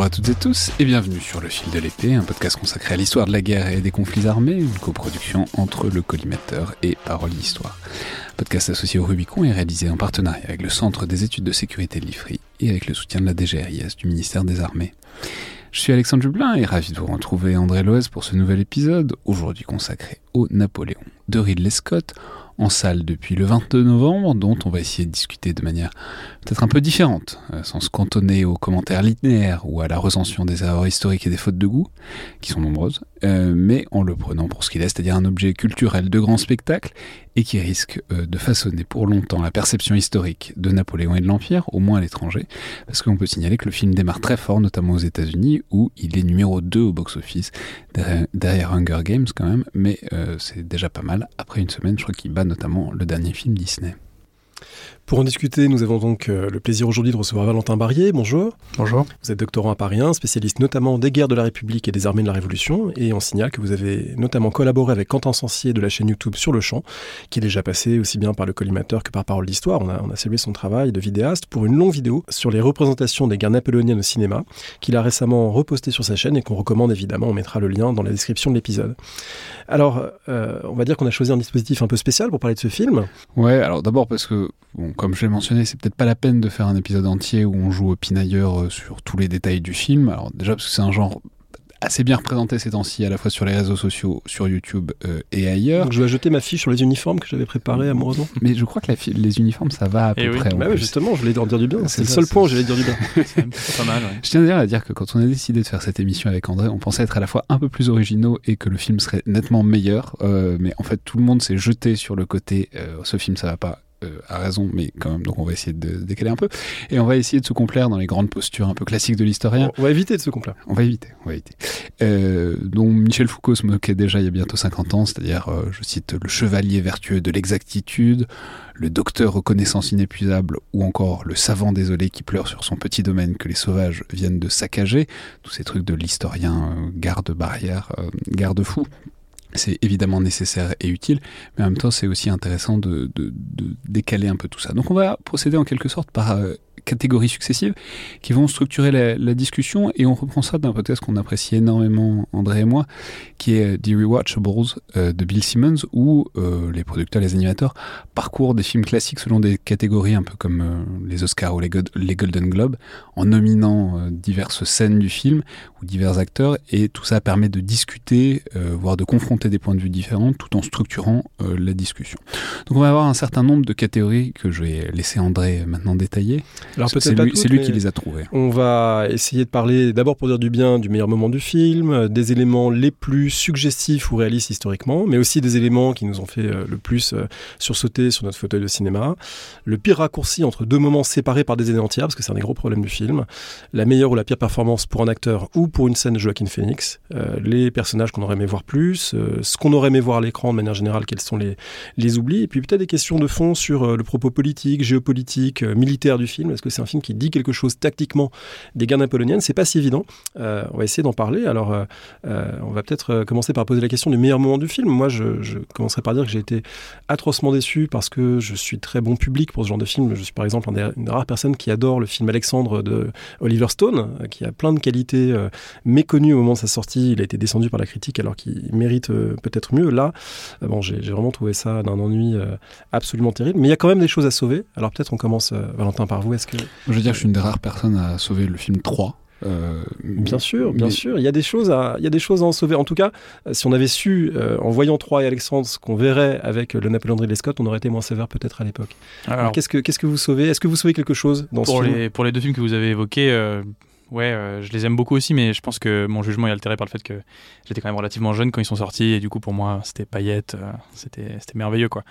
Bonjour à toutes et tous et bienvenue sur Le Fil de l'épée, un podcast consacré à l'histoire de la guerre et des conflits armés, une coproduction entre le collimateur et Parole d'Histoire. Podcast associé au Rubicon et réalisé en partenariat avec le Centre des études de sécurité de l'IFRI et avec le soutien de la DGRIS du ministère des Armées. Je suis Alexandre Jublin et ravi de vous retrouver André Loez pour ce nouvel épisode, aujourd'hui consacré au Napoléon de Ridley Scott, en salle depuis le 22 novembre, dont on va essayer de discuter de manière peut-être un peu différente, euh, sans se cantonner aux commentaires linéaires ou à la recension des erreurs historiques et des fautes de goût, qui sont nombreuses, euh, mais en le prenant pour ce qu'il est, c'est-à-dire un objet culturel de grand spectacle et qui risque euh, de façonner pour longtemps la perception historique de Napoléon et de l'Empire, au moins à l'étranger, parce qu'on peut signaler que le film démarre très fort, notamment aux États-Unis, où il est numéro 2 au box-office, derrière, derrière Hunger Games quand même, mais c'est déjà pas mal. Après une semaine, je crois qu'il bat notamment le dernier film Disney. Pour en discuter, nous avons donc euh, le plaisir aujourd'hui de recevoir Valentin Barrier. Bonjour. Bonjour. Vous êtes doctorant à Paris 1, spécialiste notamment des guerres de la République et des armées de la Révolution. Et on signale que vous avez notamment collaboré avec Quentin Sancier de la chaîne YouTube Sur le Champ, qui est déjà passé aussi bien par le collimateur que par Parole d'Histoire. On a, on a salué son travail de vidéaste pour une longue vidéo sur les représentations des guerres napoléoniennes au cinéma, qu'il a récemment reposté sur sa chaîne et qu'on recommande évidemment. On mettra le lien dans la description de l'épisode. Alors, euh, on va dire qu'on a choisi un dispositif un peu spécial pour parler de ce film. Ouais, alors d'abord parce que, bon, comme je l'ai mentionné, c'est peut-être pas la peine de faire un épisode entier où on joue au pinailleur euh, sur tous les détails du film. Alors déjà parce que c'est un genre assez bien représenté ces temps-ci, à la fois sur les réseaux sociaux, sur YouTube euh, et ailleurs. Donc je vais ajouter ma fiche sur les uniformes que j'avais préparé amoureusement. Mais je crois que la les uniformes, ça va à et peu oui. près. Bah ouais, justement, je voulais en dire du bien. C'est le seul point où j'allais dire du bien. c'est pas mal. Ouais. Je tiens d'ailleurs à dire que quand on a décidé de faire cette émission avec André, on pensait être à la fois un peu plus originaux et que le film serait nettement meilleur. Euh, mais en fait, tout le monde s'est jeté sur le côté euh, ce film, ça va pas euh, a raison, mais quand même, donc on va essayer de décaler un peu. Et on va essayer de se complaire dans les grandes postures un peu classiques de l'historien. On va éviter de se complaire. On va éviter, on va éviter. Euh, dont Michel Foucault se moquait déjà il y a bientôt 50 ans, c'est-à-dire, euh, je cite, le chevalier vertueux de l'exactitude, le docteur aux connaissances inépuisables, ou encore le savant désolé qui pleure sur son petit domaine que les sauvages viennent de saccager. Tous ces trucs de l'historien euh, garde-barrière, euh, garde-fou c'est évidemment nécessaire et utile, mais en même temps c'est aussi intéressant de, décaler un peu tout ça. Donc on va procéder en quelque sorte par euh, catégories successives qui vont structurer la, discussion et on reprend ça d'un podcast qu'on apprécie énormément André et moi, qui est The Rewatchables euh, de Bill Simmons, où euh, les producteurs, les animateurs parcourent des films classiques selon des catégories un peu comme euh, les Oscars ou les, Golden Globes, en nominant euh, diverses scènes du film ou divers acteurs, et tout ça permet de discuter, euh, voire de confronter des points de vue différents, tout en structurant euh, la discussion. Donc on va avoir un certain nombre de catégories que je vais laisser André maintenant détailler. Alors c'est lui, toutes, lui qui les a trouvées. On va essayer de parler d'abord pour dire du bien du meilleur moment du film, des éléments les plus suggestifs ou réalistes historiquement, mais aussi des éléments qui nous ont fait euh, le plus euh, sursauter sur notre fauteuil de cinéma. Le pire raccourci entre deux moments séparés par des années entières, parce que c'est un des gros problèmes du film. La meilleure ou la pire performance pour un acteur ou pour une scène de Joaquin Phoenix. Euh, les personnages qu'on aurait aimé voir plus, euh, ce qu'on aurait aimé voir à l'écran de manière générale, quels sont les, les oublis, et puis peut-être des questions de fond sur euh, le propos politique, géopolitique, militaire du film Que c'est un film qui dit quelque chose tactiquement des guerres napoléoniennes C'est pas si évident. on va essayer d'en parler. Alors, on va peut-être commencer par poser la question du meilleur moment du film. Moi, je, commencerai par dire que j'ai été atrocement déçu parce que je suis très bon public pour ce genre de film. Je suis par exemple une des rares personnes qui adore le film Alexandre de Oliver Stone, qui a plein de qualités méconnues au moment de sa sortie. Il a été descendu par la critique alors qu'il mérite peut-être mieux. Là, bon, j'ai vraiment trouvé ça d'un ennui absolument terrible. Mais il y a quand même des choses à sauver. Alors peut-être on commence, Valentin, par vous. Que je veux dire, je suis une des rares personnes à sauver le film 3. Euh, bien sûr, bien sûr. Il y, a des choses à, il y a des choses à en sauver. En tout cas, euh, si on avait su, euh, en voyant Troy et Alexandre, ce qu'on verrait avec le Napoléon de Scott, on aurait été moins sévère peut-être à l'époque. Qu'est-ce que, qu'est-ce que vous sauvez? Est-ce que vous sauvez quelque chose dans pour ce les, film Pour les deux films que vous avez évoqués, ouais, euh, je les aime beaucoup aussi, mais je pense que mon jugement est altéré par le fait que j'étais quand même relativement jeune quand ils sont sortis, et du coup, pour moi, c'était paillettes, euh, c'était merveilleux, quoi.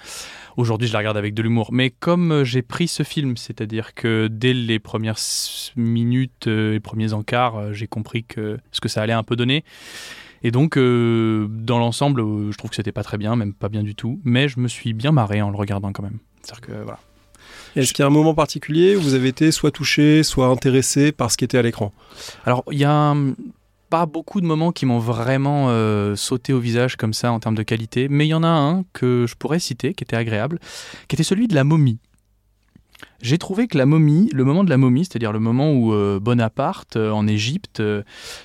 Aujourd'hui, je la regarde avec de l'humour. Mais comme euh, j'ai pris ce film, c'est-à-dire que dès les premières minutes, les premiers encarts, j'ai compris ce que ça allait un peu donner. Et donc, dans l'ensemble, je trouve que c'était pas très bien, même pas bien du tout, mais je me suis bien marré en le regardant quand même. C'est-à-dire que voilà. Est-ce qu'il y a un moment particulier où vous avez été soit touché, soit intéressé par ce qui était à l'écran? Alors, il y a pas beaucoup de moments qui m'ont vraiment euh, sauté au visage comme ça en termes de qualité, mais il y en a un que je pourrais citer, qui était agréable, qui était celui de la momie. J'ai trouvé que la momie, le moment de la momie, c'est-à-dire le moment où euh, Bonaparte, euh, en Égypte,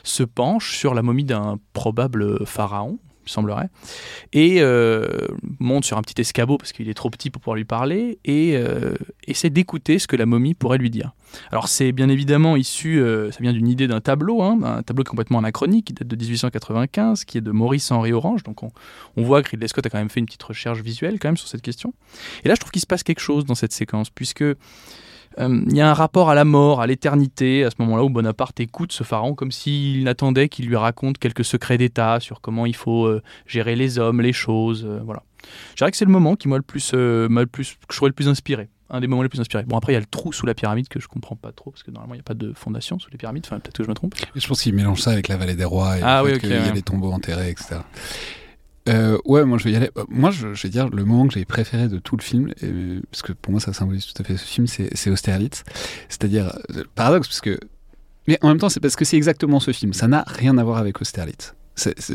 se penche sur la momie d'un probable pharaon, il semblerait, et euh, monte sur un petit escabeau parce qu'il est trop petit pour pouvoir lui parler, et euh, essaie d'écouter ce que la momie pourrait lui dire. Alors c'est bien évidemment issu, euh, ça vient d'une idée d'un tableau, hein, un tableau complètement anachronique qui date de 1895, qui est de Maurice-Henri Orange, donc on, on, voit que Ridley Scott a quand même fait une petite recherche visuelle quand même sur cette question. Et là je trouve qu'il se passe quelque chose dans cette séquence, puisque il y a un rapport à la mort, à l'éternité, à ce moment-là où Bonaparte écoute ce pharaon comme s'il attendait qu'il lui raconte quelques secrets d'État sur comment il faut euh, gérer les hommes, les choses. Euh, voilà. Je dirais que c'est le moment qui m'a le plus, le plus, que je trouvais le plus inspiré. Un des moments les plus inspirés. Bon, après, il y a le trou sous la pyramide que je comprends pas trop, parce que normalement, il n'y a pas de fondation sous les pyramides. Enfin, peut-être que je me trompe. je pense qu'il mélange ça avec la vallée des rois et ah, oui, qu'il y a les tombeaux enterrés, etc. Euh, ouais, moi je vais y aller. Euh, moi, je, vais dire le moment que j'ai préféré de tout le film, parce que pour moi ça symbolise tout à fait ce film, c'est Austerlitz. C'est-à-dire, euh, paradoxe, parce que. Mais en même temps, c'est parce que c'est exactement ce film. Ça n'a rien à voir avec Austerlitz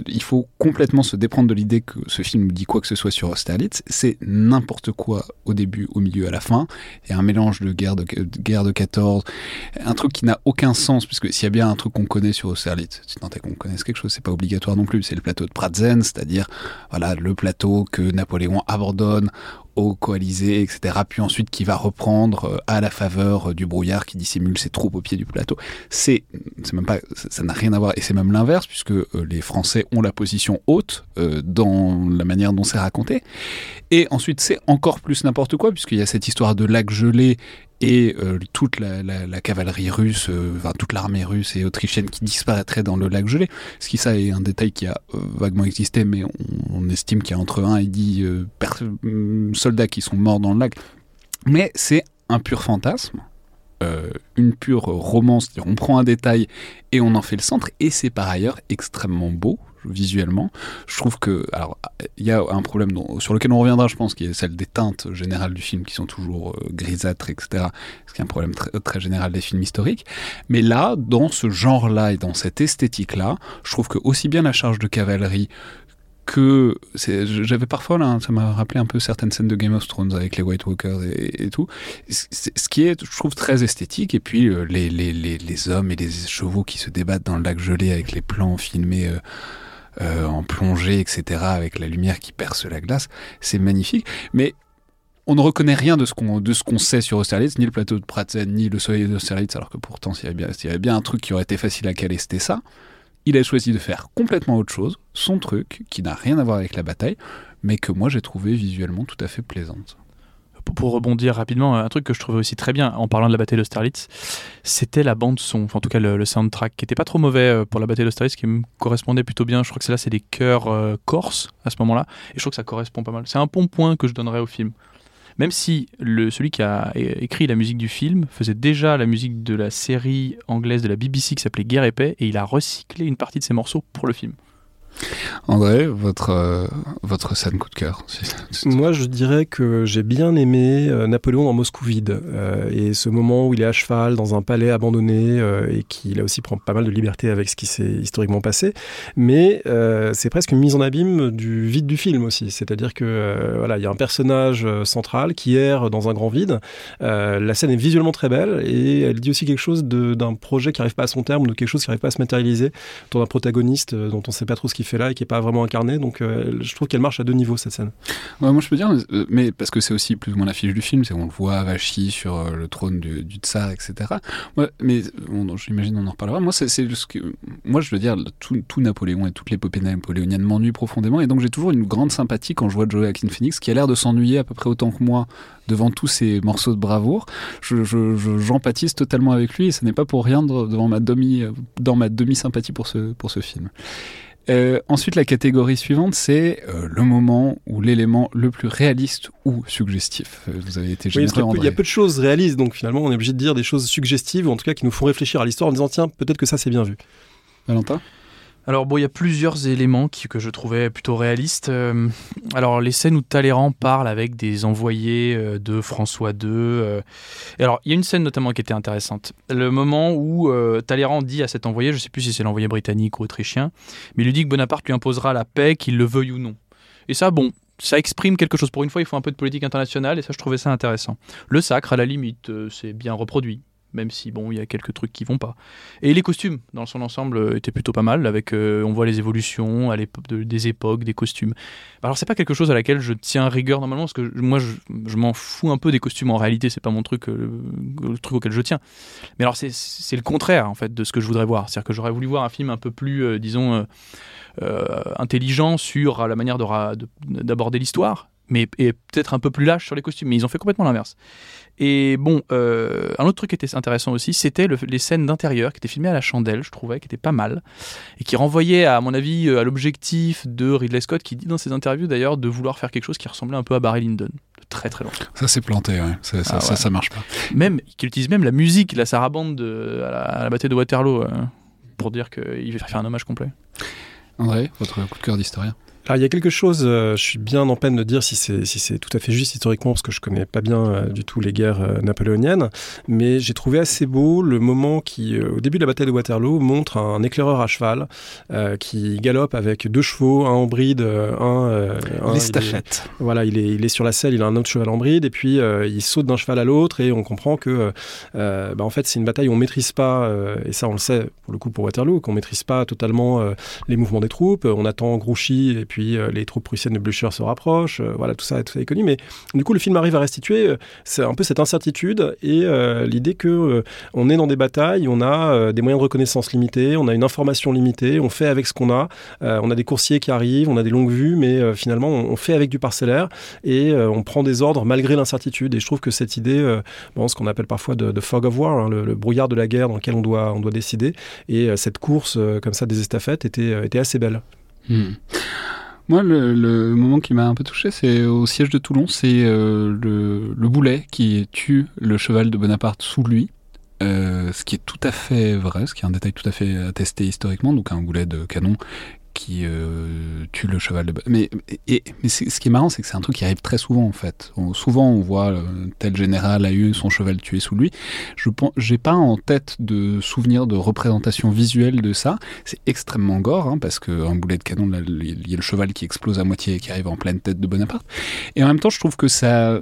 il faut complètement se déprendre de l'idée que ce film dit quoi que ce soit sur Austerlitz. C'est n'importe quoi au début, au milieu, à la fin. Il y a un mélange de guerre de, guerre de 14, un truc qui n'a aucun sens, puisque s'il y a bien un truc qu'on connaît sur Austerlitz, si tant est qu'on connaisse quelque chose, c'est pas obligatoire non plus, c'est le plateau de Pratzen, c'est-à-dire voilà, le plateau que Napoléon abandonne aux coalisés, etc. Puis ensuite qui va reprendre euh, à la faveur du brouillard qui dissimule ses troupes au pied du plateau. C'est, c'est même pas, ça n'a rien à voir, et c'est même l'inverse puisque euh, les Français ont la position haute euh, dans la manière dont c'est raconté. Et ensuite c'est encore plus n'importe quoi puisqu'il y a cette histoire de lac gelé et euh, toute la, cavalerie russe, euh, enfin toute l'armée russe et autrichienne qui disparaîtrait dans le lac gelé. Ce qui ça est un détail qui a euh, vaguement existé, mais on, estime qu'il y a entre 1 et 10 mm, soldats qui sont morts dans le lac. Mais c'est un pur fantasme. une pure romance, on prend un détail et on en fait le centre, et c'est par ailleurs extrêmement beau, visuellement. Je trouve que, alors, il y a un problème sur lequel on reviendra, je pense, qui est celle des teintes générales du film qui sont toujours euh, grisâtres, etc. Ce qui est un problème très, général des films historiques. Mais là, dans ce genre-là et dans cette esthétique-là, je trouve que aussi bien la charge de cavalerie que j'avais parfois là, ça m'a rappelé un peu certaines scènes de Game of Thrones avec les White Walkers et, tout. Ce qui est, je trouve, très esthétique. Et puis euh, les, hommes et les chevaux qui se débattent dans le lac gelé avec les plans filmés. Euh, euh, en plongée, etc., avec la lumière qui perce la glace. C'est magnifique. Mais on ne reconnaît rien de ce qu'on sait sur Austerlitz, ni le plateau de Pratzen, ni le soleil d'Austerlitz, alors que pourtant, s'il y, bien, y avait bien un truc qui aurait été facile à caler, c'était ça. Il a choisi de faire complètement autre chose, son truc, qui n'a rien à voir avec la bataille, mais que moi j'ai trouvé visuellement tout à fait plaisante pour rebondir rapidement, un truc que je trouvais aussi très bien en parlant de la bataille d'Austerlitz, c'était la bande son, en tout cas le, soundtrack, qui était pas trop mauvais euh, pour la bataille d'Austerlitz, qui me correspondait plutôt bien. Je crois que c'est là, c'est des chœurs euh, corses à ce moment-là, et je trouve que ça correspond pas mal. C'est un bon point que je donnerais au film. Même si le, celui qui a écrit la musique du film faisait déjà la musique de la série anglaise de la BBC qui s'appelait Guerre et Paix, et il a recyclé une partie de ses morceaux pour le film. André, votre, euh, votre scène coup de cœur Moi, je dirais que j'ai bien aimé euh, Napoléon dans Moscou vide. Euh, et ce moment où il est à cheval dans un palais abandonné et qui, là aussi, prend pas mal de liberté avec ce qui s'est historiquement passé. Mais c'est presque une mise en abîme du vide du film aussi. C'est-à-dire que voilà, il y a un personnage central qui erre dans un grand vide. la scène est visuellement très belle et elle dit aussi quelque chose d'un projet qui n'arrive pas à son terme, de quelque chose qui n'arrive pas à se matérialiser, autour d'un protagoniste dont on ne sait pas trop ce qu'il fait là et qui n'est pas vraiment incarné. Donc euh, je trouve qu'elle marche à deux niveaux cette scène. moi je peux dire, euh, mais parce que c'est aussi plus ou moins l'affiche du film, c'est qu'on le voit Vachi sur euh, le trône du, tsar, etc. mais j'imagine on en reparlera. Moi, c'est ce que, moi je veux dire, tout, Napoléon et toutes l'épopée napoléonienne m'ennuient profondément et donc j'ai toujours une grande sympathie quand je vois Joaquin Phoenix qui a l'air de s'ennuyer à peu près autant que moi devant tous ces morceaux de bravoure. J'empathise je, totalement avec lui et ce n'est pas pour rien devant ma demi, dans ma demi-sympathie pour ce, pour ce film. Euh, ensuite, la catégorie suivante, c'est euh, le moment ou l'élément le plus réaliste ou suggestif. Euh, vous avez été généreux, oui, Il y a peu de choses réalistes, donc finalement, on est obligé de dire des choses suggestives, ou en tout cas qui nous font réfléchir à l'histoire en disant tiens, peut-être que ça c'est bien vu. Valentin? Alors bon, il y a plusieurs éléments qui, que je trouvais plutôt réalistes. Euh, alors les scènes où Talleyrand parle avec des envoyés euh, de François II. Euh, alors il y a une scène notamment qui était intéressante. Le moment où Talleyrand dit à cet envoyé, je ne sais plus si c'est l'envoyé britannique ou autrichien, mais il lui dit que Bonaparte lui imposera la paix, qu'il le veuille ou non. Et ça, bon, ça exprime quelque chose. Pour une fois, il faut un peu de politique internationale et ça, je trouvais ça intéressant. Le sacre, à la limite, c'est bien reproduit même si bon, il y a quelques trucs qui vont pas. Et les costumes, dans son ensemble, euh, étaient plutôt pas mal. Avec, euh, on voit les évolutions à des époques, des costumes. Alors c'est pas quelque chose à laquelle je tiens rigueur normalement, parce que moi, je, m'en fous un peu des costumes. En réalité, c'est pas mon truc, euh, le truc auquel je tiens. Mais alors c'est le contraire en fait de ce que je voudrais voir. C'est-à-dire que j'aurais voulu voir un film un peu plus, disons. intelligent sur la manière d'aborder l'histoire, mais et peut-être un peu plus lâche sur les costumes. Mais ils ont fait complètement l'inverse. Et bon, euh, un autre truc qui était intéressant aussi, c'était les scènes d'intérieur qui étaient filmées à la chandelle, je trouvais, qui étaient pas mal, et qui renvoyaient, à mon avis, euh, à l'objectif de Ridley Scott, qui dit dans ses interviews d'ailleurs de vouloir faire quelque chose qui ressemblait un peu à Barry Lyndon, très très long. Ça s'est planté, ouais. Ça, ça, ah ça, marche pas. Même, qui utilise même la musique, la sarabande de, à, la, bataille de Waterloo, euh, pour dire qu'il va faire un hommage complet. André, votre coup de cœur d'historien alors il y a quelque chose, euh, je suis bien en peine de dire si c'est si c'est tout à fait juste historiquement parce que je connais pas bien euh, du tout les guerres euh, napoléoniennes, mais j'ai trouvé assez beau le moment qui, au début de la bataille de Waterloo, montre un éclaireur à cheval qui galope avec deux chevaux, un en bride, un, un estafette. voilà, il est il est sur la selle, il a un autre cheval en bride et puis il saute d'un cheval à l'autre et on comprend que bah, en fait c'est une bataille où on maîtrise pas et ça on le sait pour le coup pour Waterloo qu'on maîtrise pas totalement les mouvements des troupes, on attend Grouchy et puis euh, les troupes prussiennes de Blücher se rapprochent, euh, voilà, tout ça, est connu. Mais du coup, le film arrive à restituer euh, un peu cette incertitude et l'idée que on est dans des batailles, on a des moyens de reconnaissance limités, on a une information limitée, on fait avec ce qu'on a, on a des coursiers qui arrivent, on a des longues vues, mais finalement, on, fait avec du parcellaire et on prend des ordres malgré l'incertitude. Et je trouve que cette idée, ce qu'on appelle parfois de, fog of war, hein, le, brouillard de la guerre dans lequel on doit, décider, et cette course comme ça des estafettes était, était assez belle. Hmm. Moi, le, moment qui m'a un peu touché, c'est au siège de Toulon, c'est euh, le, boulet qui tue le cheval de Bonaparte sous lui. Euh, ce qui est tout à fait vrai, ce qui est un détail tout à fait attesté historiquement, donc un boulet de canon qui euh, tue le cheval de mais et, mais ce qui est marrant c'est que c'est un truc qui arrive très souvent en fait. Souvent on voit euh, tel général a eu son cheval tué sous lui. Je j'ai pas en tête de souvenir de représentation visuelle de ça. C'est extrêmement gore hein, parce qu'un boulet de canon il y a le cheval qui explose à moitié et qui arrive en pleine tête de Bonaparte. Et en même temps je trouve que ça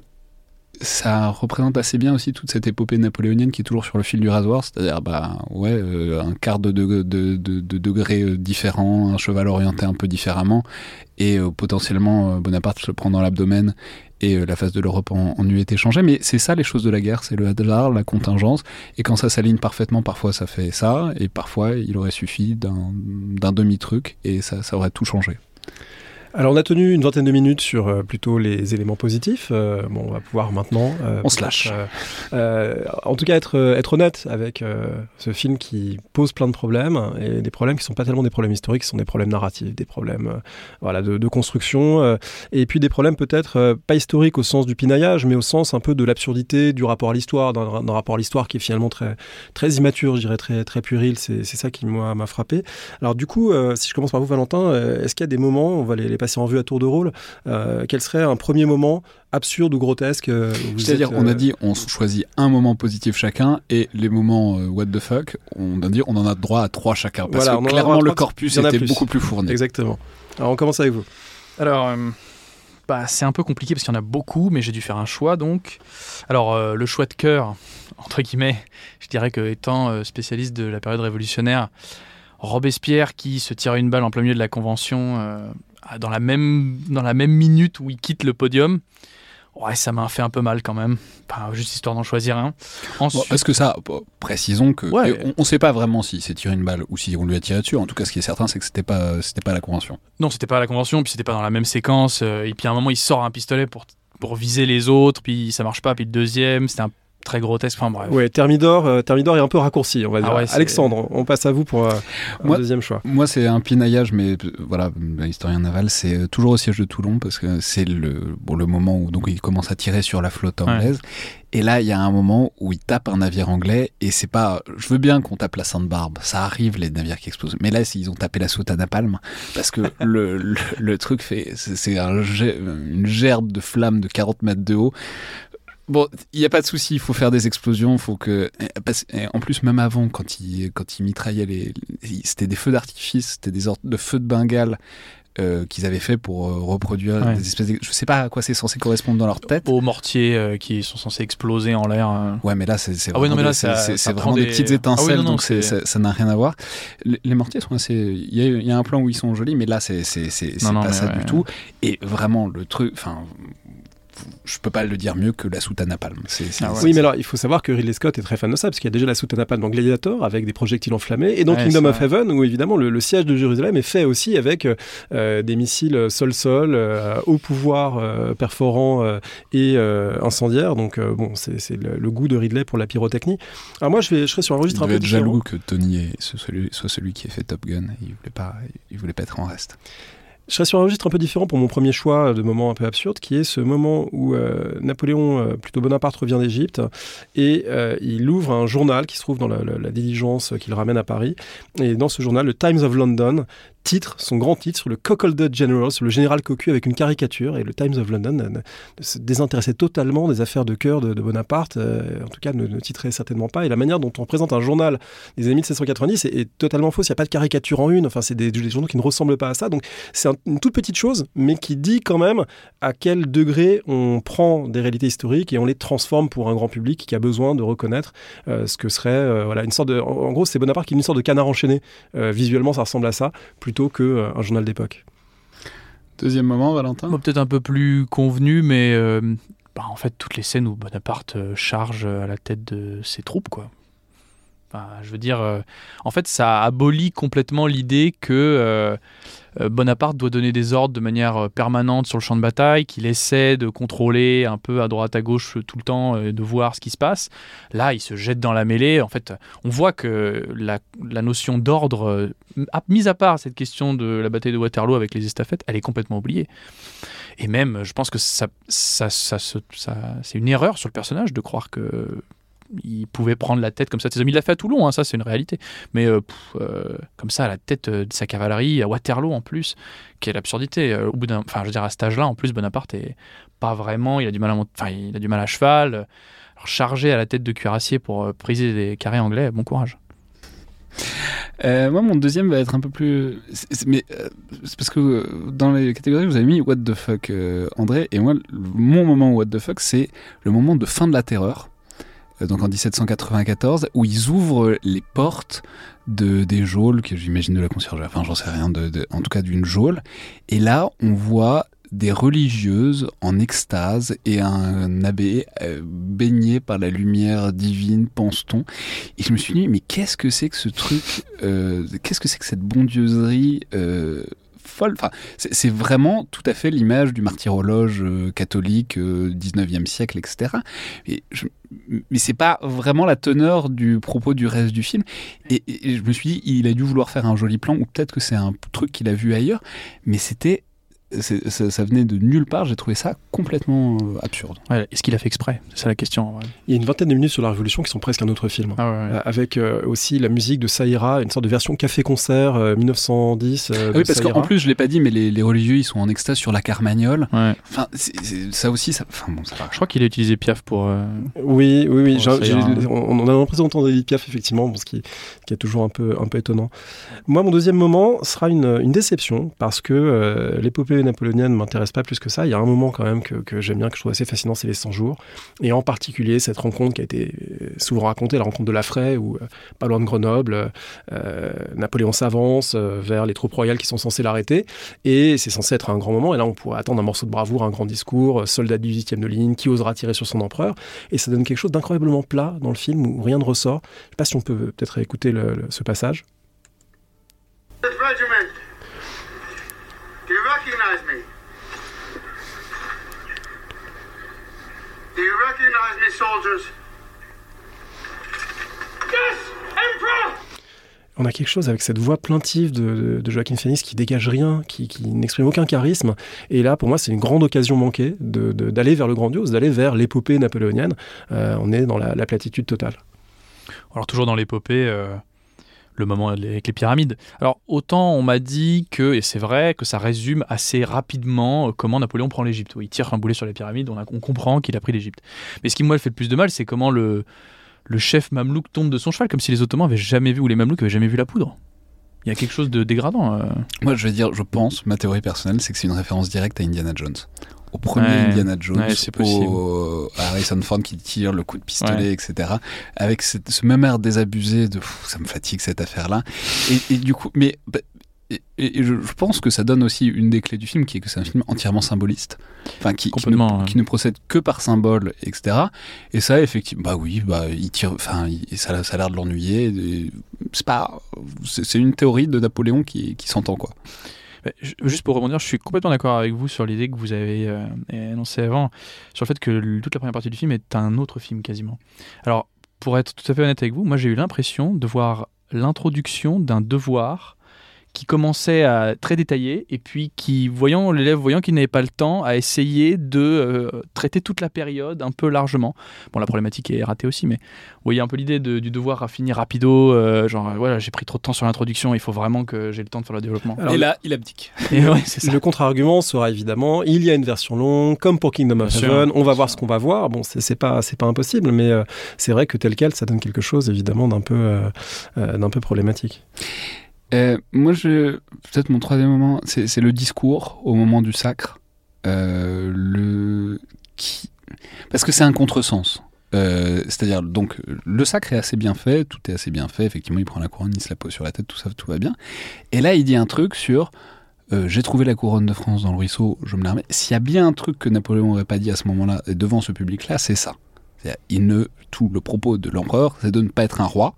ça représente assez bien aussi toute cette épopée napoléonienne qui est toujours sur le fil du rasoir, c'est-à-dire bah ouais euh, un quart de, de, de, de degré euh, différent, un cheval orienté un peu différemment, et euh, potentiellement Bonaparte se prend dans l'abdomen et la face de l'Europe en, en eût été changée. Mais c'est ça les choses de la guerre, c'est le hasard, la contingence, et quand ça s'aligne parfaitement, parfois ça fait ça, et parfois il aurait suffi d'un demi-truc et ça, ça aurait tout changé. Alors on a tenu une vingtaine de minutes sur euh, plutôt les éléments positifs. Euh, bon, on va pouvoir maintenant. euh, On se lâche. en tout cas, être, être honnête avec ce film qui pose plein de problèmes et des problèmes qui sont pas tellement des problèmes historiques, qui sont des problèmes narratifs, des problèmes voilà de, de construction et puis des problèmes peut-être pas historiques au sens du pinaillage, mais au sens un peu de l'absurdité du rapport à l'histoire, d'un d'un rapport à l'histoire qui est finalement très très immature, je dirais très très puéril. C'est c'est ça qui moi m'a frappé. Alors du coup, si je commence par vous, Valentin, est-ce qu'il y a des moments, on va les, les passer en vue à tour de rôle, euh, quel serait un premier moment absurde ou grotesque euh, C'est-à-dire, on a euh, dit, on choisit un moment positif chacun, et les moments euh, what the fuck, on a dit, on en a droit à trois chacun. Parce Voilà, que clairement, le corpus était plus. beaucoup plus fourni. Exactement. Alors on commence avec vous. Alors, euh, bah, c'est un peu compliqué parce qu'il y en a beaucoup, mais j'ai dû faire un choix donc. Alors, euh, le choix de cœur, entre guillemets, je dirais que étant euh, spécialiste de la période révolutionnaire, Robespierre qui se tire une balle en plein milieu de la Convention euh, dans, la même, dans la même minute où il quitte le podium. Ouais, ça m'a fait un peu mal quand même. Enfin, juste histoire d'en choisir un. Bon, Ensuite, parce que ça, bon, précisons que Ouais. on ne sait pas vraiment s'il s'est tiré une balle ou si on lui a tiré dessus. En tout cas, ce qui est certain, c'est que c'était pas, c'était pas la convention. Non, c'était pas à la convention, puis c'était pas dans la même séquence. euh, et puis à un moment, il sort un pistolet pour, pour viser les autres, puis ça marche pas, puis le deuxième, c'était un très grotesque. Enfin bref. Ouais, Thermidor, euh, Thermidor est un peu raccourci, on va Ah dire. ouais, Alexandre, on passe à vous pour euh, un deuxième choix. Moi, c'est un pinaillage, mais euh, voilà, historien naval, c'est euh, toujours au siège de Toulon parce que c'est le, bon, le moment où donc, il commence à tirer sur la flotte anglaise. Et là, il y a un moment où il tape un navire anglais et c'est pas. Je veux bien qu'on tape la Sainte-Barbe, ça arrive les navires qui explosent. Mais là, ils ont tapé la soute à napalm parce que le, le, le truc fait. C'est un une gerbe de flammes de 40 mètres de haut. Bon, il n'y a pas de souci, il faut faire des explosions, faut que. parce- et en plus, même avant, quand il, quand il mitraillait les. C'était des feux d'artifice, c'était des de feux de Bengale euh, qu'ils avaient fait pour euh, reproduire Ouais. des espèces. De, je sais pas à quoi c'est censé correspondre dans leur tête. Aux mortiers euh, qui sont censés exploser en l'air. Ouais, mais là, c'est c'est Ah oui, non, vraiment, mais là, ça- vraiment des... des- petites Ah oui, étincelles, non, non, donc ça n'a rien à voir. Les, les mortiers sont assez. Il y, a, il y a un plan où ils sont jolis, mais là, c'est pas ça ouais. du tout. Et vraiment, le truc. Enfin, je peux pas le dire mieux que la soute à c'est- Ah ouais. Oui, mais alors il faut savoir que Ridley Scott est très fan de ça, parce qu'il y a déjà la soute à napalm dans Gladiator avec des projectiles enflammés, et dans Ouais, Kingdom of Heaven, où évidemment le, le siège de Jérusalem est fait aussi avec euh, des missiles sol-sol, euh, au pouvoir euh, perforant euh, et euh, incendiaire. Donc euh, bon, c'est le, le goût de Ridley pour la pyrotechnie. Alors moi, je, vais, je serai sur un Il registre un devait peu être différent. jaloux que Tony ce- celui- soit celui qui ait fait Top Gun. Il voulait pas, il voulait pas être en reste. Je serais sur un registre un peu différent pour mon premier choix de moment un peu absurde, qui est ce moment où euh, Napoléon, euh, plutôt Bonaparte, revient d'Égypte et euh, il ouvre un journal qui se trouve dans la, diligence qu'il ramène à Paris. Et dans ce journal, le Times of London son grand titre, sur le Cuckolded General, sur le général cocu avec une caricature. Et le Times of London euh, se désintéressait totalement des affaires de cœur de, Bonaparte, euh, en tout cas ne, ne titrait certainement pas. Et la manière dont on présente un journal des années 1790 est, totalement fausse. Il n'y a pas de caricature en une. Enfin, c'est des, journaux qui ne ressemblent pas à ça. Donc c'est un- une toute petite chose, mais qui dit quand même à quel degré on prend des réalités historiques et on les transforme pour un grand public qui a besoin de reconnaître euh, ce que serait euh, voilà une sorte de. En, en gros, c'est Bonaparte qui est une sorte de canard enchaîné. Visuellement, ça ressemble à ça plutôt que euh, un journal d'époque. Deuxième moment, Valentin? Bon, Peut-être un peu plus convenu, mais euh, bah, en fait, toutes les scènes où Bonaparte euh, charge à la tête de ses troupes, quoi. Je veux dire, euh, en fait, ça abolit complètement l'idée que euh, euh, Bonaparte doit donner des ordres de manière permanente sur le champ de bataille, qu'il essaie de contrôler un peu à droite à gauche tout le temps, euh, de voir ce qui se passe. Là, il se jette dans la mêlée. En fait, on voit que la, notion d'ordre, mise à part cette question de la bataille de Waterloo avec les estafettes, elle est complètement oubliée. Et même, je pense que c'est une erreur sur le personnage de croire que il pouvait prendre la tête comme ça de hommes. Il l'a fait à Toulon, hein, ça c'est une réalité. Mais euh, euh, comme ça, à la tête euh, de sa cavalerie, à Waterloo en plus, quelle absurdité. Au bout d'un, enfin, je veux dire, à cet âge-là, en plus, Bonaparte est pas vraiment. Il a du mal à, mont- enfin, il a du mal à cheval. Alors, chargé à la tête de cuirassier pour briser des carrés anglais, bon courage. Moi, mon deuxième va être un peu plus. c'est- mais c'est parce que dans les catégories, vous avez mis What the fuck, André. Et moi, mon moment What the fuck, c'est le moment de fin de la terreur. Euh, Donc en 1794, où ils ouvrent les portes de, des geôles, que j'imagine de la conciergerie, enfin j'en sais rien, en tout cas d'une geôle. Et là, on voit des religieuses en extase et un abbé euh, baigné par la lumière divine, pense-t-on. Et je me suis dit, mais qu'est-ce que c'est que ce truc euh, Qu'est-ce que c'est que cette bondieuserie Enfin, c'est vraiment tout à fait l'image du martyrologe euh, catholique 19e siècle, etc. Et mais c'est pas vraiment la teneur du propos du reste du film. Et, et je me suis dit, il a dû vouloir faire un joli plan, ou peut-être que c'est un truc qu'il a vu ailleurs, mais c'était ça, ça, venait de nulle part, j'ai trouvé ça complètement euh, absurde. Ouais, Est-ce qu'il a fait exprès? C'est ça la question. Ouais. Il y a une vingtaine de minutes sur la Révolution qui sont presque un autre film, ah ouais, euh, avec euh, aussi la musique de Saïra, une sorte de version café-concert 1910. Ah oui, parce qu'en plus, je l'ai pas dit, mais les, les, religieux, ils sont en extase sur la Carmagnole. Enfin, ça aussi, ça, enfin, bon, ça Je crois qu'il a utilisé Piaf pour... oui, oui, oui. on, on, a l'impression d'entendre David Piaf, effectivement, ce qui, qui, est toujours un peu, un peu étonnant. Moi, mon deuxième moment sera une, une déception, parce que l'épopée napoléonienne ne m'intéresse pas plus que ça. Il y a un moment quand même que, j'aime bien, que je trouve assez fascinant, c'est les 100 jours. Et en particulier cette rencontre qui a été euh, souvent racontée, la rencontre de Lafray, où euh, pas loin de Grenoble, euh, Napoléon s'avance vers les troupes royales qui sont censées l'arrêter. Et c'est censé être un grand moment. Et là, on pourrait attendre un morceau de bravoure, un grand discours, soldat du 18e de ligne, qui osera tirer sur son empereur. Et ça donne quelque chose d'incroyablement plat dans le film où rien ne ressort. Je ne sais pas si on peut peut-être écouter ce passage. Recognize me? Do you recognize me, soldiers? Yes, Emperor! On a quelque chose avec cette voix plaintive de, de, Joaquin Phoenix qui dégage rien, qui, qui n'exprime aucun charisme. Et là, pour moi, c'est une grande occasion manquée d'aller vers le grandiose, d'aller vers l'épopée napoléonienne. Euh, on est dans la, la, platitude totale. Alors toujours dans l'épopée, euh, le moment avec les pyramides. Alors autant on m'a dit que, et c'est vrai, que ça résume assez rapidement euh, comment Napoléon prend l'Égypte. Il tire un boulet sur les pyramides, on, comprend qu'il a pris l'Égypte. Mais ce qui moi fait le plus de mal, c'est comment le, le chef mamelouk tombe de son cheval, comme si les Ottomans avaient jamais vu, ou les mamelouks avaient jamais vu la poudre. Il y a quelque chose de dégradant. Euh. Moi, je vais dire, je pense, ma théorie personnelle, c'est que c'est une référence directe à Indiana Jones au premier Indiana Jones, au Harrison Ford qui tire le coup de pistolet, etc. Avec ce même air désabusé de ça me fatigue cette affaire-là. Et, du coup, mais bah, et, je, pense que ça donne aussi une des clés du film, qui est que c'est un film entièrement symboliste, enfin qui, qui, ne, procède que par symbole, etc. Et ça, effectivement, bah oui, bah il tire, enfin ça, ça a l'air de l'ennuyer. C'est pas, c'est une théorie de Napoléon qui, qui s'entend quoi. Juste pour rebondir, je suis complètement d'accord avec vous sur l'idée que vous avez euh, énoncée avant, sur le fait que toute la première partie du film est un autre film quasiment. Alors, pour être tout à fait honnête avec vous, moi j'ai eu l'impression de voir l'introduction d'un devoir qui commençait à très détailler et puis qui, voyant l'élève, voyant qu'il n'avait pas le temps, a essayé de euh, traiter toute la période un peu largement. Bon, la problématique est ratée aussi, mais vous voyez un peu l'idée du devoir à finir rapido, euh, genre voilà, j'ai pris trop de temps sur l'introduction, il faut vraiment que j'ai le temps de faire le développement. et là, il abdique. Et Le contre-argument sera évidemment, il y a une version longue, comme pour Kingdom of Heaven, on va voir ce qu'on va voir. Bon, c'est pas, c'est pas impossible, mais euh, c'est vrai que tel quel, ça donne quelque chose évidemment d'un peu, d'un peu problématique. Euh, moi, je peut-être mon troisième moment, c'est le discours au moment du sacre. Euh, le qui... Parce que c'est un contresens. Euh, c'est-à-dire, donc, le sacre est assez bien fait, tout est assez bien fait. Effectivement, il prend la couronne, il se la pose sur la tête, tout ça, tout va bien. Et là, il dit un truc sur j'ai trouvé la couronne de France dans le ruisseau, je me la remets. S'il y a bien un truc que Napoléon n'aurait pas dit à ce moment-là, devant ce public-là, c'est ça. Il ne, tout le propos de l'empereur, c'est de ne pas être un roi,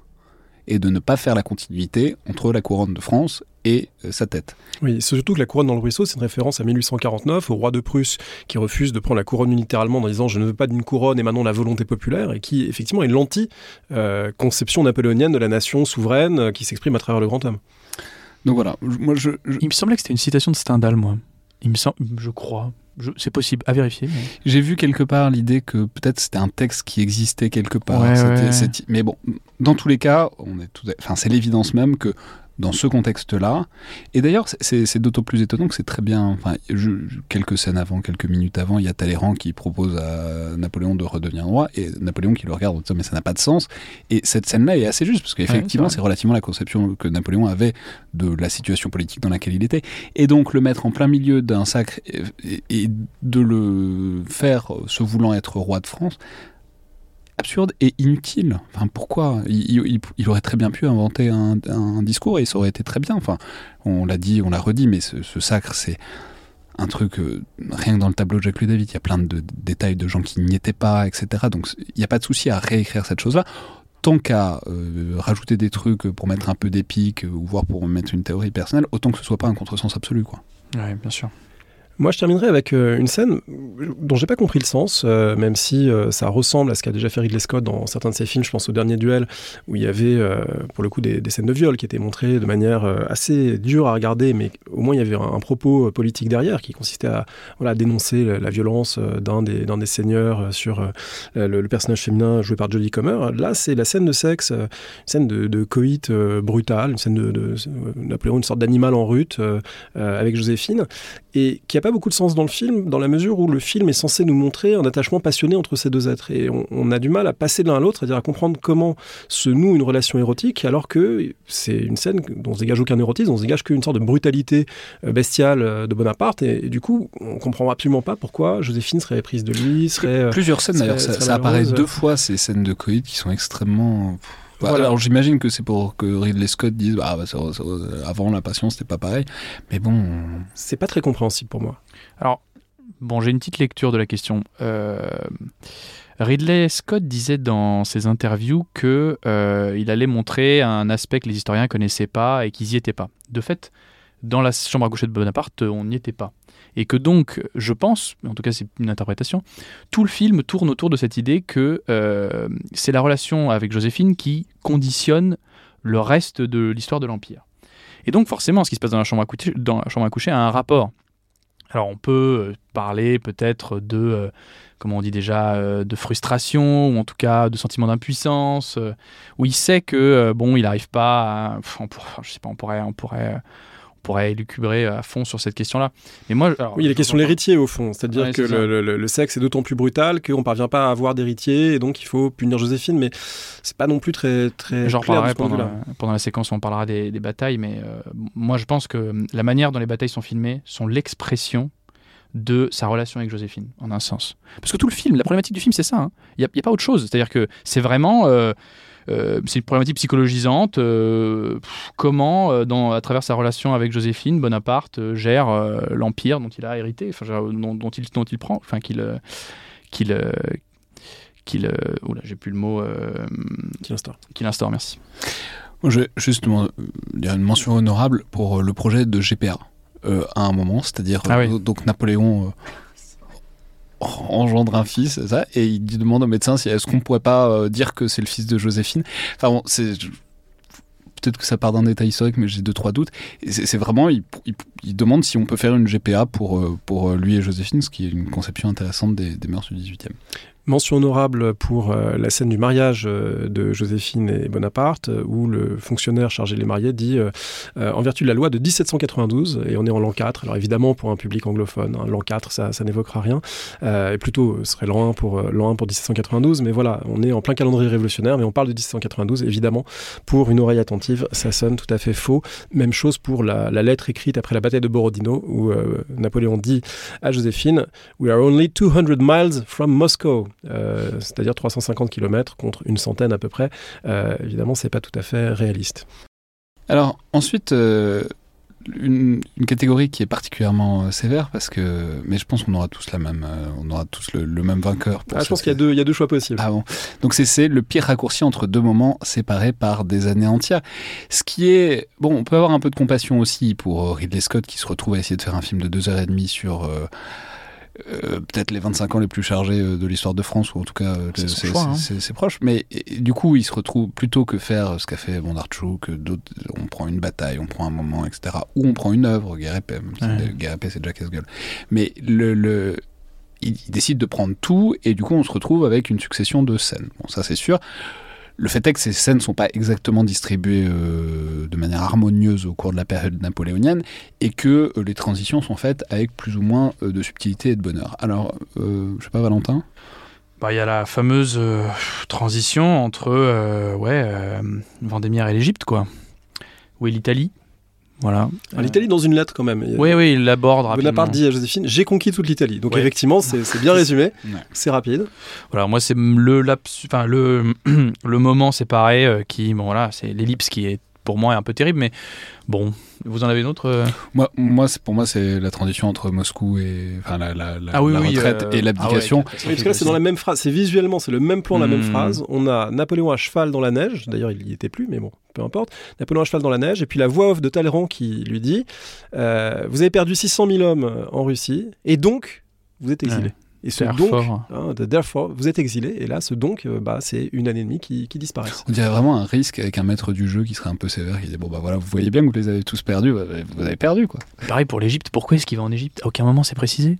et de ne pas faire la continuité entre la couronne de France et euh, sa tête. Oui, c'est surtout que la couronne dans le ruisseau, c'est une référence à 1849, au roi de Prusse qui refuse de prendre la couronne unilatéralement en disant je ne veux pas d'une couronne et maintenant la volonté populaire, et qui effectivement est l'anti-conception napoléonienne de la nation souveraine euh, qui s'exprime à travers le grand homme. Donc voilà, moi je, Il me semblait que c'était une citation de Stendhal, moi. Il me semble, je crois. C'est possible, à vérifier. J'ai vu quelque part l'idée que peut-être c'était un texte qui existait quelque part. Mais bon, dans tous les cas, on est tout... enfin, c'est l'évidence même que dans ce contexte-là. Et d'ailleurs, c'est d'autant plus étonnant que c'est très bien. Enfin, quelques scènes avant, quelques minutes avant, il y a Talleyrand qui propose à Napoléon de redevenir roi et Napoléon qui le regarde en disant mais ça n'a pas de sens. Et cette scène-là est assez juste parce qu'effectivement, c'est relativement la conception que Napoléon avait de la situation politique dans laquelle il était. Et donc le mettre en plein milieu d'un sacre et de le faire se voulant être roi de France, absurde et inutile. Enfin, pourquoi? Il, aurait très bien pu inventer un, discours et ça aurait été très bien. Enfin, on l'a dit, on l'a redit, mais ce, sacre, c'est un truc, euh, rien que dans le tableau de Jacques David, il y a plein de, détails de gens qui n'y étaient pas, etc. Donc il n'y a pas de souci à réécrire cette chose-là. tant qu'à euh, rajouter des trucs pour mettre un peu d'épique ou voire pour mettre une théorie personnelle, autant que ce soit pas un contresens absolu, quoi. Oui, bien sûr. Moi, je terminerai avec euh, une scène dont j'ai pas compris le sens, euh, même si euh, ça ressemble à ce qu'a déjà fait Ridley Scott dans certains de ses films. Je pense au dernier duel, où il y avait, pour le coup, des, scènes de viol qui étaient montrées de manière assez dure à regarder, mais au moins il y avait un, propos politique derrière qui consistait à dénoncer la, violence d'un des, seigneurs sur le, personnage féminin joué par Jodie Comer. Là, c'est la scène de sexe, une scène de, coït brutal, une scène de, de, une sorte d'animal en rute avec Joséphine, et qui a pas beaucoup de sens dans le film, dans la mesure où le film est censé nous montrer un attachement passionné entre ces deux êtres. Et on, a du mal à passer de l'un à l'autre, c'est-à-dire à comprendre comment se noue une relation érotique, alors que c'est une scène dont se dégage aucun érotisme, on se dégage qu'une sorte de brutalité euh, bestiale euh, de Bonaparte. Et, du coup, on comprend absolument pas pourquoi Joséphine serait prise de lui. Serait, Plusieurs scènes d'ailleurs, ça, apparaît deux fois ces scènes de coït qui sont extrêmement. Alors j'imagine que c'est pour que Ridley Scott dise ah, bah, avant la passion c'était pas pareil, mais bon. C'est pas très compréhensible pour moi. Alors, bon, j'ai une petite lecture de la question. Euh, Ridley Scott disait dans ses interviews que euh, il allait montrer un aspect que les historiens connaissaient pas et qu'ils n'y étaient pas. De fait, dans la chambre à coucher de Bonaparte, on n'y était pas. Et que donc, je pense, en tout cas c'est une interprétation, tout le film tourne autour de cette idée que euh, c'est la relation avec Joséphine qui conditionne le reste de l'histoire de l'Empire. Et donc forcément, ce qui se passe dans la chambre à coucher, dans la chambre à coucher a un rapport alors on peut euh, parler peut-être de, euh, comment on dit déjà, euh, de frustration ou en tout cas de sentiment d'impuissance, où il sait que bon, il n'arrive pas, à, je sais pas, on pourrait, on pourrait pourrait élucubrer à fond sur cette question-là. Mais moi, oui, il y a la question de l'héritier au fond, c'est-à-dire que le, sexe est d'autant plus brutal qu'on ne parvient pas à avoir d'héritier et donc il faut punir Joséphine, mais c'est pas non plus très très. J'en reparlerai pendant, la, pendant la séquence où on parlera des, batailles, mais euh, moi je pense que la manière dont les batailles sont filmées sont l'expression de sa relation avec Joséphine, en un sens. Parce que tout le film, la problématique du film, c'est ça. Hein. Il n'y a, pas autre chose. C'est-à-dire que c'est vraiment. Euh, euh, c'est une problématique psychologisante. Euh, comment, euh, dans, à travers sa relation avec Joséphine, Bonaparte gère l'empire dont il a hérité, enfin, dont, dont, il, dont il prend, enfin qu'il qu'il qu'il oula, j'ai plus le mot qu'il instaure. Qu'il instaure, merci. Je vais justement dire une mention honorable pour le projet de GPA. à un moment, c'est-à-dire ah donc Napoléon engendre un fils, ça, et il demande au médecin si est-ce qu'on pourrait pas euh, dire que c'est le fils de Joséphine? Enfin bon, peut-être que ça part d'un détail historique, mais j'ai deux trois doutes. C'est vraiment, il, demande si on peut faire une GPA pour euh, pour lui et Joséphine, ce qui est une conception intéressante des, des mœurs du 18e. Mention honorable pour euh, la scène du mariage euh, de Joséphine et Bonaparte, euh, où le fonctionnaire chargé de les marier dit En vertu de la loi de 1792, et on est en l'an 4, alors évidemment pour un public anglophone, hein, l'an 4 ça, n'évoquera rien, et plutôt ce serait l'an 1 pour, l'an 1 pour 1792, mais voilà, on est en plein calendrier révolutionnaire, mais on parle de 1792, évidemment, pour une oreille attentive, ça sonne tout à fait faux. Même chose pour la, la lettre écrite après la bataille de Borodino, où Napoléon dit à Joséphine We are only 200 miles from Moscow. Euh, c'est-à-dire 350 km contre une centaine à peu près. Euh, évidemment, c'est pas tout à fait réaliste. Alors ensuite, euh, une, catégorie qui est particulièrement sévère parce que, mais je pense qu'on aura tous la même, on aura tous le, même vainqueur. Ah, je pense qu'il y a deux, il y a deux choix possibles. Ah bon. Donc c'est le pire raccourci entre deux moments séparés par des années entières. Ce qui est bon, on peut avoir un peu de compassion aussi pour Ridley Scott qui se retrouve à essayer de faire un film de deux heures et demie sur euh, peut-être les 25 ans les plus chargés euh, de l'histoire de France, ou en tout cas euh, hein. c'est proche. Mais du coup, il se retrouve plutôt que faire ce qu'a fait Bondarchuk, d'autres, on prend une bataille, on prend un moment, etc. Ou on prend une œuvre, Guerre épée, Guerre épée c'est déjà casse-gueule. Mais le, le il, décide de prendre tout, et du coup, on se retrouve avec une succession de scènes. Bon, ça c'est sûr. Le fait est que ces scènes ne sont pas exactement distribuées euh, de manière harmonieuse au cours de la période napoléonienne et que euh, les transitions sont faites avec plus ou moins euh, de subtilité et de bonheur. Alors, je sais pas, Valentin? Bah, il y a la fameuse transition entre ouais, Vendémiaire et l'Égypte, quoi. L'Italie? Voilà. L'Italie dans une lettre quand même. Oui, oui, il l'aborde rapidement. Bonaparte dit à Joséphine J'ai conquis toute l'Italie. Donc effectivement, c'est bien résumé, c'est rapide. Voilà, moi, c'est le, enfin, le, le moment séparé euh, qui, bon voilà, c'est l'ellipse qui est pour moi est un peu terrible, mais bon, vous en avez une autre euh Moi, pour moi, c'est la transition entre Moscou et enfin, la, la, la- Ah oui, la oui, retraite euh, et l'abdication. ah ouais, Oui, parce que là, c'est dans la même phrase. C'est visuellement, c'est le même plan, la même Hmm. phrase. On a Napoléon à cheval dans la neige. D'ailleurs, il y était plus, mais bon, peu importe. Napoléon à cheval dans la neige. Et puis la voix off de Talleyrand qui lui dit euh, Vous avez perdu 600 000 hommes en Russie, et donc, vous êtes exilé. Ouais. Et ce Therefore. donc, hein, de therefore, vous êtes exilé. Et là, ce donc, euh, bah, c'est une année et demie qui, qui disparaît. On dirait vraiment un risque avec un maître du jeu qui serait un peu sévère, qui dit bon bah voilà, vous voyez bien que vous les avez tous perdus, vous avez, vous avez perdu quoi. Pareil pour l'Égypte. Pourquoi est-ce qu'il va en Égypte? À aucun moment c'est précisé.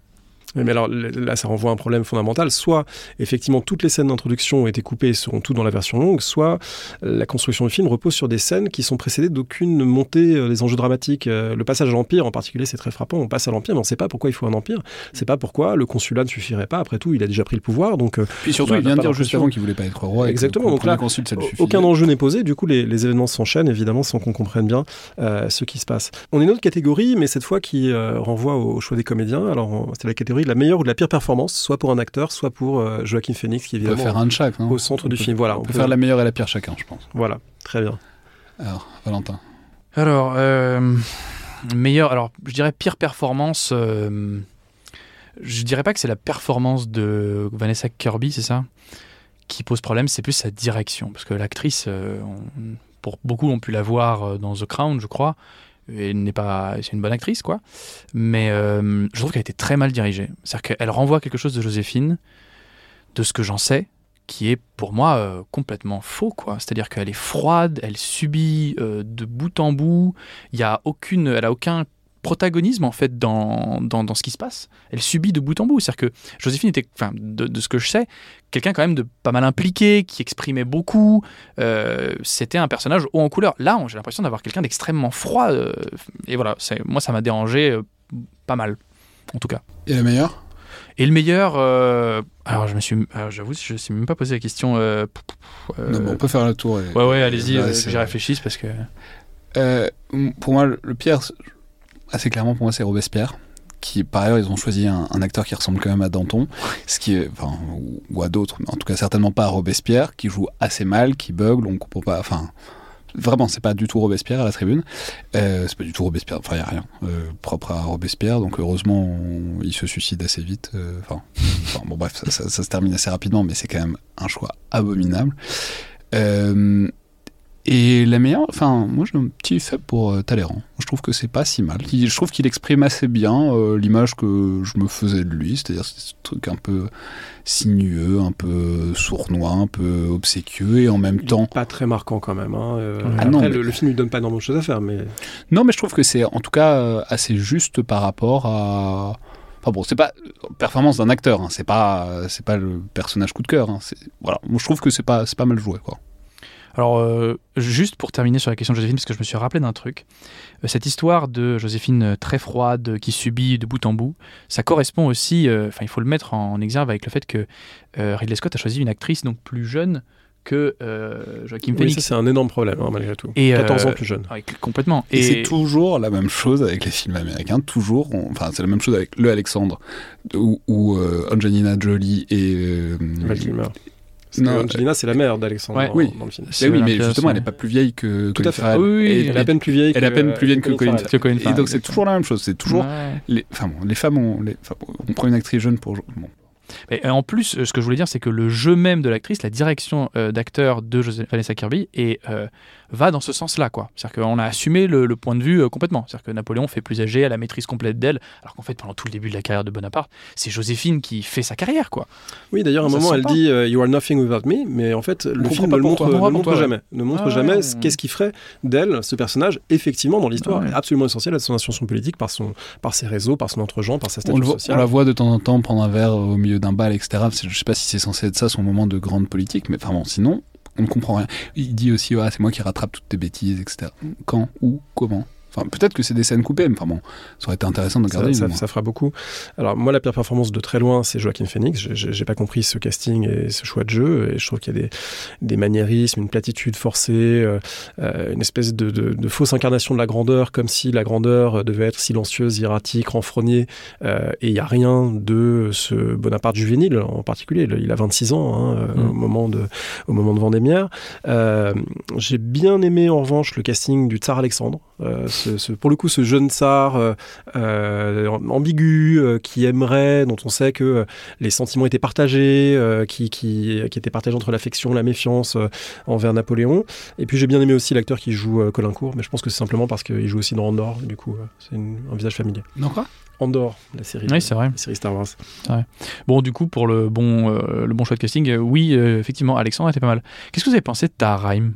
Mais alors là, ça renvoie à un problème fondamental. Soit, effectivement, toutes les scènes d'introduction ont été coupées et seront toutes dans la version longue, soit la construction du film repose sur des scènes qui sont précédées d'aucune montée euh, des enjeux dramatiques. Euh, Le passage à l'Empire, en particulier, c'est très frappant. On passe à l'Empire, mais on ne sait pas pourquoi il faut un Empire. C'est pas pourquoi le consulat ne suffirait pas. Après tout, il a déjà pris le pouvoir, donc euh, Puis surtout, il vient de dire juste avant qu'il voulait pas être roi. Exactement, donc là, consul, ça aucun enjeu n'est posé. Du coup, les, les événements s'enchaînent, évidemment, sans qu'on comprenne bien euh, ce qui se passe. On est une autre catégorie, mais cette fois qui euh, renvoie au, choix des comédiens. Alors, c'est la catégorie de la meilleure ou de la pire performance, soit pour un acteur, soit pour euh, Joaquin Phoenix, qui est On peut évidemment faire un de chaque. non au centre du peut- film. Voilà, On peut faire la meilleure et la pire chacun, je pense. Voilà, très bien. Alors, Valentin. Alors, euh, meilleur. Alors, je dirais pire performance. euh, je dirais pas que c'est la performance de Vanessa Kirby, c'est ça Qui pose problème, c'est plus sa direction. Parce que l'actrice, euh, pour beaucoup ont pu la voir dans The Crown, je crois. Elle n'est pas, c'est une bonne actrice, quoi. Mais euh, je trouve qu'elle a été très mal dirigée. C'est-à-dire qu'elle renvoie quelque chose de Joséphine, de ce que j'en sais, qui est pour moi euh, complètement faux, quoi. C'est-à-dire qu'elle est froide, elle subit euh, de bout en bout. Il y a aucune, elle a aucun protagonisme en fait dans, dans, dans ce qui se passe. Elle subit de bout en bout. C'est-à-dire que Joséphine était, enfin, de, de ce que je sais, quelqu'un quand même de pas mal impliqué, qui exprimait beaucoup. Euh, C'était un personnage haut en couleur. Là, j'ai l'impression d'avoir quelqu'un d'extrêmement froid. euh, et voilà, moi, ça m'a dérangé euh, pas mal, en tout cas. Et la meilleure Et le meilleur, euh, alors je me suis, j'avoue, je ne suis même pas posé la question. euh, euh, Non, bon, On peut faire le tour. et- Ouais, ouais, allez-y, j'y réfléchisse parce que. Pour moi, le pire, assez clairement, pour moi, c'est Robespierre. Qui, par ailleurs, ils ont choisi un, acteur qui ressemble quand même à Danton, ce qui est, ou, à d'autres, en tout cas certainement pas à Robespierre, qui joue assez mal, qui bugle, on comprend pas, enfin, vraiment, c'est pas du tout Robespierre à la tribune, euh, c'est pas du tout Robespierre, enfin, il y a rien euh, propre à Robespierre, donc heureusement, on- il se suicide assez vite, euh, enfin, bon, bref, ça se termine assez rapidement, mais c'est quand même un choix abominable. Euh, et la meilleure, enfin, moi j'ai un petit faible pour euh, Talleyrand. Je trouve que c'est pas si mal. Je trouve qu'il exprime assez bien euh, l'image que je me faisais de lui, c'est-à-dire ce truc un peu sinueux, un peu sournois, un peu obséquieux, et en même Il temps. Pas très marquant quand même. hein. Euh, Ah après, non, le, mais- le film lui donne pas énormément de choses à faire, mais Non, mais je trouve que c'est en tout cas euh, assez juste par rapport à. Enfin bon, c'est pas performance d'un acteur, hein, c'est pas c'est pas le personnage coup de cœur. hein, voilà, moi je trouve que c'est pas c'est pas mal joué quoi. Alors, euh, juste pour terminer sur la question de Joséphine, parce que je me suis rappelé d'un truc, euh, cette histoire de Joséphine euh, très froide, qui subit de bout en bout, ça correspond aussi, euh, enfin, il faut le mettre en exergue avec le fait que euh, Ridley Scott a choisi une actrice donc plus jeune que euh, Joaquin oui, Phoenix. ça c'est un énorme problème hein, malgré tout. Et, 14 euh, ans plus jeune. Ouais, complètement. Et, c'est toujours la même chose avec les films américains. Toujours, on- enfin c'est la même chose avec Le Alexandre, où, où, euh, Angelina Jolie et euh, Val Kilmer. Parce que non, Angelina, c'est la mère d'Alexandre Ouais. dans, Oui. dans le film. Eh oui, mais justement, elle n'est pas plus vieille que Tout Colin à fait. Farrell. Oui, oui, oui. Elle est à peine plus vieille elle est à que- peine plus vieille que Colin Farrell. Que Colin Et donc c'est toujours la même chose. C'est toujours Ouais. les, enfin bon, les femmes ont, les, enfin, bon, on prend une actrice jeune pour bon. Et en plus, euh, ce que je voulais dire, c'est que le jeu même de l'actrice, la direction euh, d'acteur de José- Vanessa Kirby, et, euh, va dans ce sens-là. quoi. C'est-à-dire qu'on a assumé le, le point de vue euh, complètement. C'est-à-dire que Napoléon fait plus âgé, a la maîtrise complète d'elle, alors qu'en fait, pendant tout le début de la carrière de Bonaparte, c'est Joséphine qui fait sa carrière. quoi. Oui, d'ailleurs, à un moment, elle pas. dit euh, You are nothing without me, mais en fait, le film ne le montre, ne jamais. Ne montre Ah, jamais ouais. qu'est-ce qui ferait d'elle, ce personnage, effectivement, dans l'histoire, Ouais. est absolument essentiel à son ascension politique par, son, par ses réseaux, par son entre-gens, par sa On, statut le voit- on la voit de temps en temps prendre un verre au milieu d'un bal, etc. Je sais pas si c'est censé être ça son moment de grande politique, mais enfin bon, sinon on ne comprend rien. Il dit aussi ah, c'est moi qui rattrape toutes tes bêtises, etc. Quand, où, comment? Enfin, peut-être que c'est des scènes coupées, mais enfin bon, ça aurait été intéressant de Ça, garder. ça- une, ça fera beaucoup. Alors moi, la pire performance de très loin, c'est Joaquin Phoenix. J'ai- pas compris ce casting et ce choix de jeu. Et je trouve qu'il y a des, des maniérismes, une platitude forcée, euh, euh, une espèce de, de- de fausse incarnation de la grandeur, comme si la grandeur devait être silencieuse, hiératique, renfrognée. Euh, et il y a rien de ce Bonaparte juvénile en particulier. Il- a 26 ans hein, euh, Mm. au moment de au moment de Vendémiaire. Euh, J'ai bien aimé en revanche le casting du tsar Alexandre. Euh, ce- ce- pour le coup, ce jeune tsar euh, euh, ambigu, qui aimerait, dont on sait que les sentiments étaient partagés, qui, qui, qui étaient partagés entre l'affection, la méfiance envers Napoléon. Et puis j'ai bien aimé aussi l'acteur qui joue Colin Court, mais je pense que c'est simplement parce qu'il joue aussi dans Andorre, du coup, c'est un visage familier. Non, quoi? Andorre, la série, Oui, c'est vrai. la série Star Wars. Bon, du coup, pour le bon, le bon choix de casting, oui, effectivement, Alexandre était pas mal. Qu'est-ce que vous avez pensé de Taharaim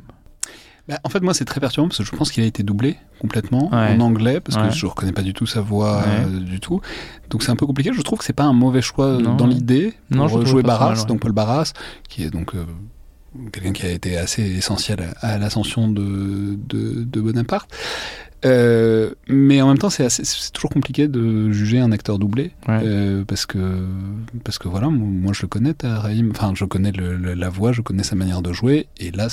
Bah, en fait, moi, c'est très perturbant parce que je pense qu'il a été doublé complètement Ouais. en anglais parce Ouais. que je reconnais pas du tout sa voix Ouais. euh, du tout. Donc c'est un peu compliqué. Je trouve que c'est pas un mauvais choix Non, dans l'idée Non, pour le jouer Barras, mal, donc Paul Barras, qui est donc euh, quelqu'un qui a été assez essentiel à, à l'ascension de, de, de Bonaparte. Euh, mais en même temps, c'est toujours compliqué de juger un acteur doublé Ouais. euh, parce que parce que voilà, moi, je le connais. Enfin, je connais le- le- la voix, je connais sa manière de jouer, et là,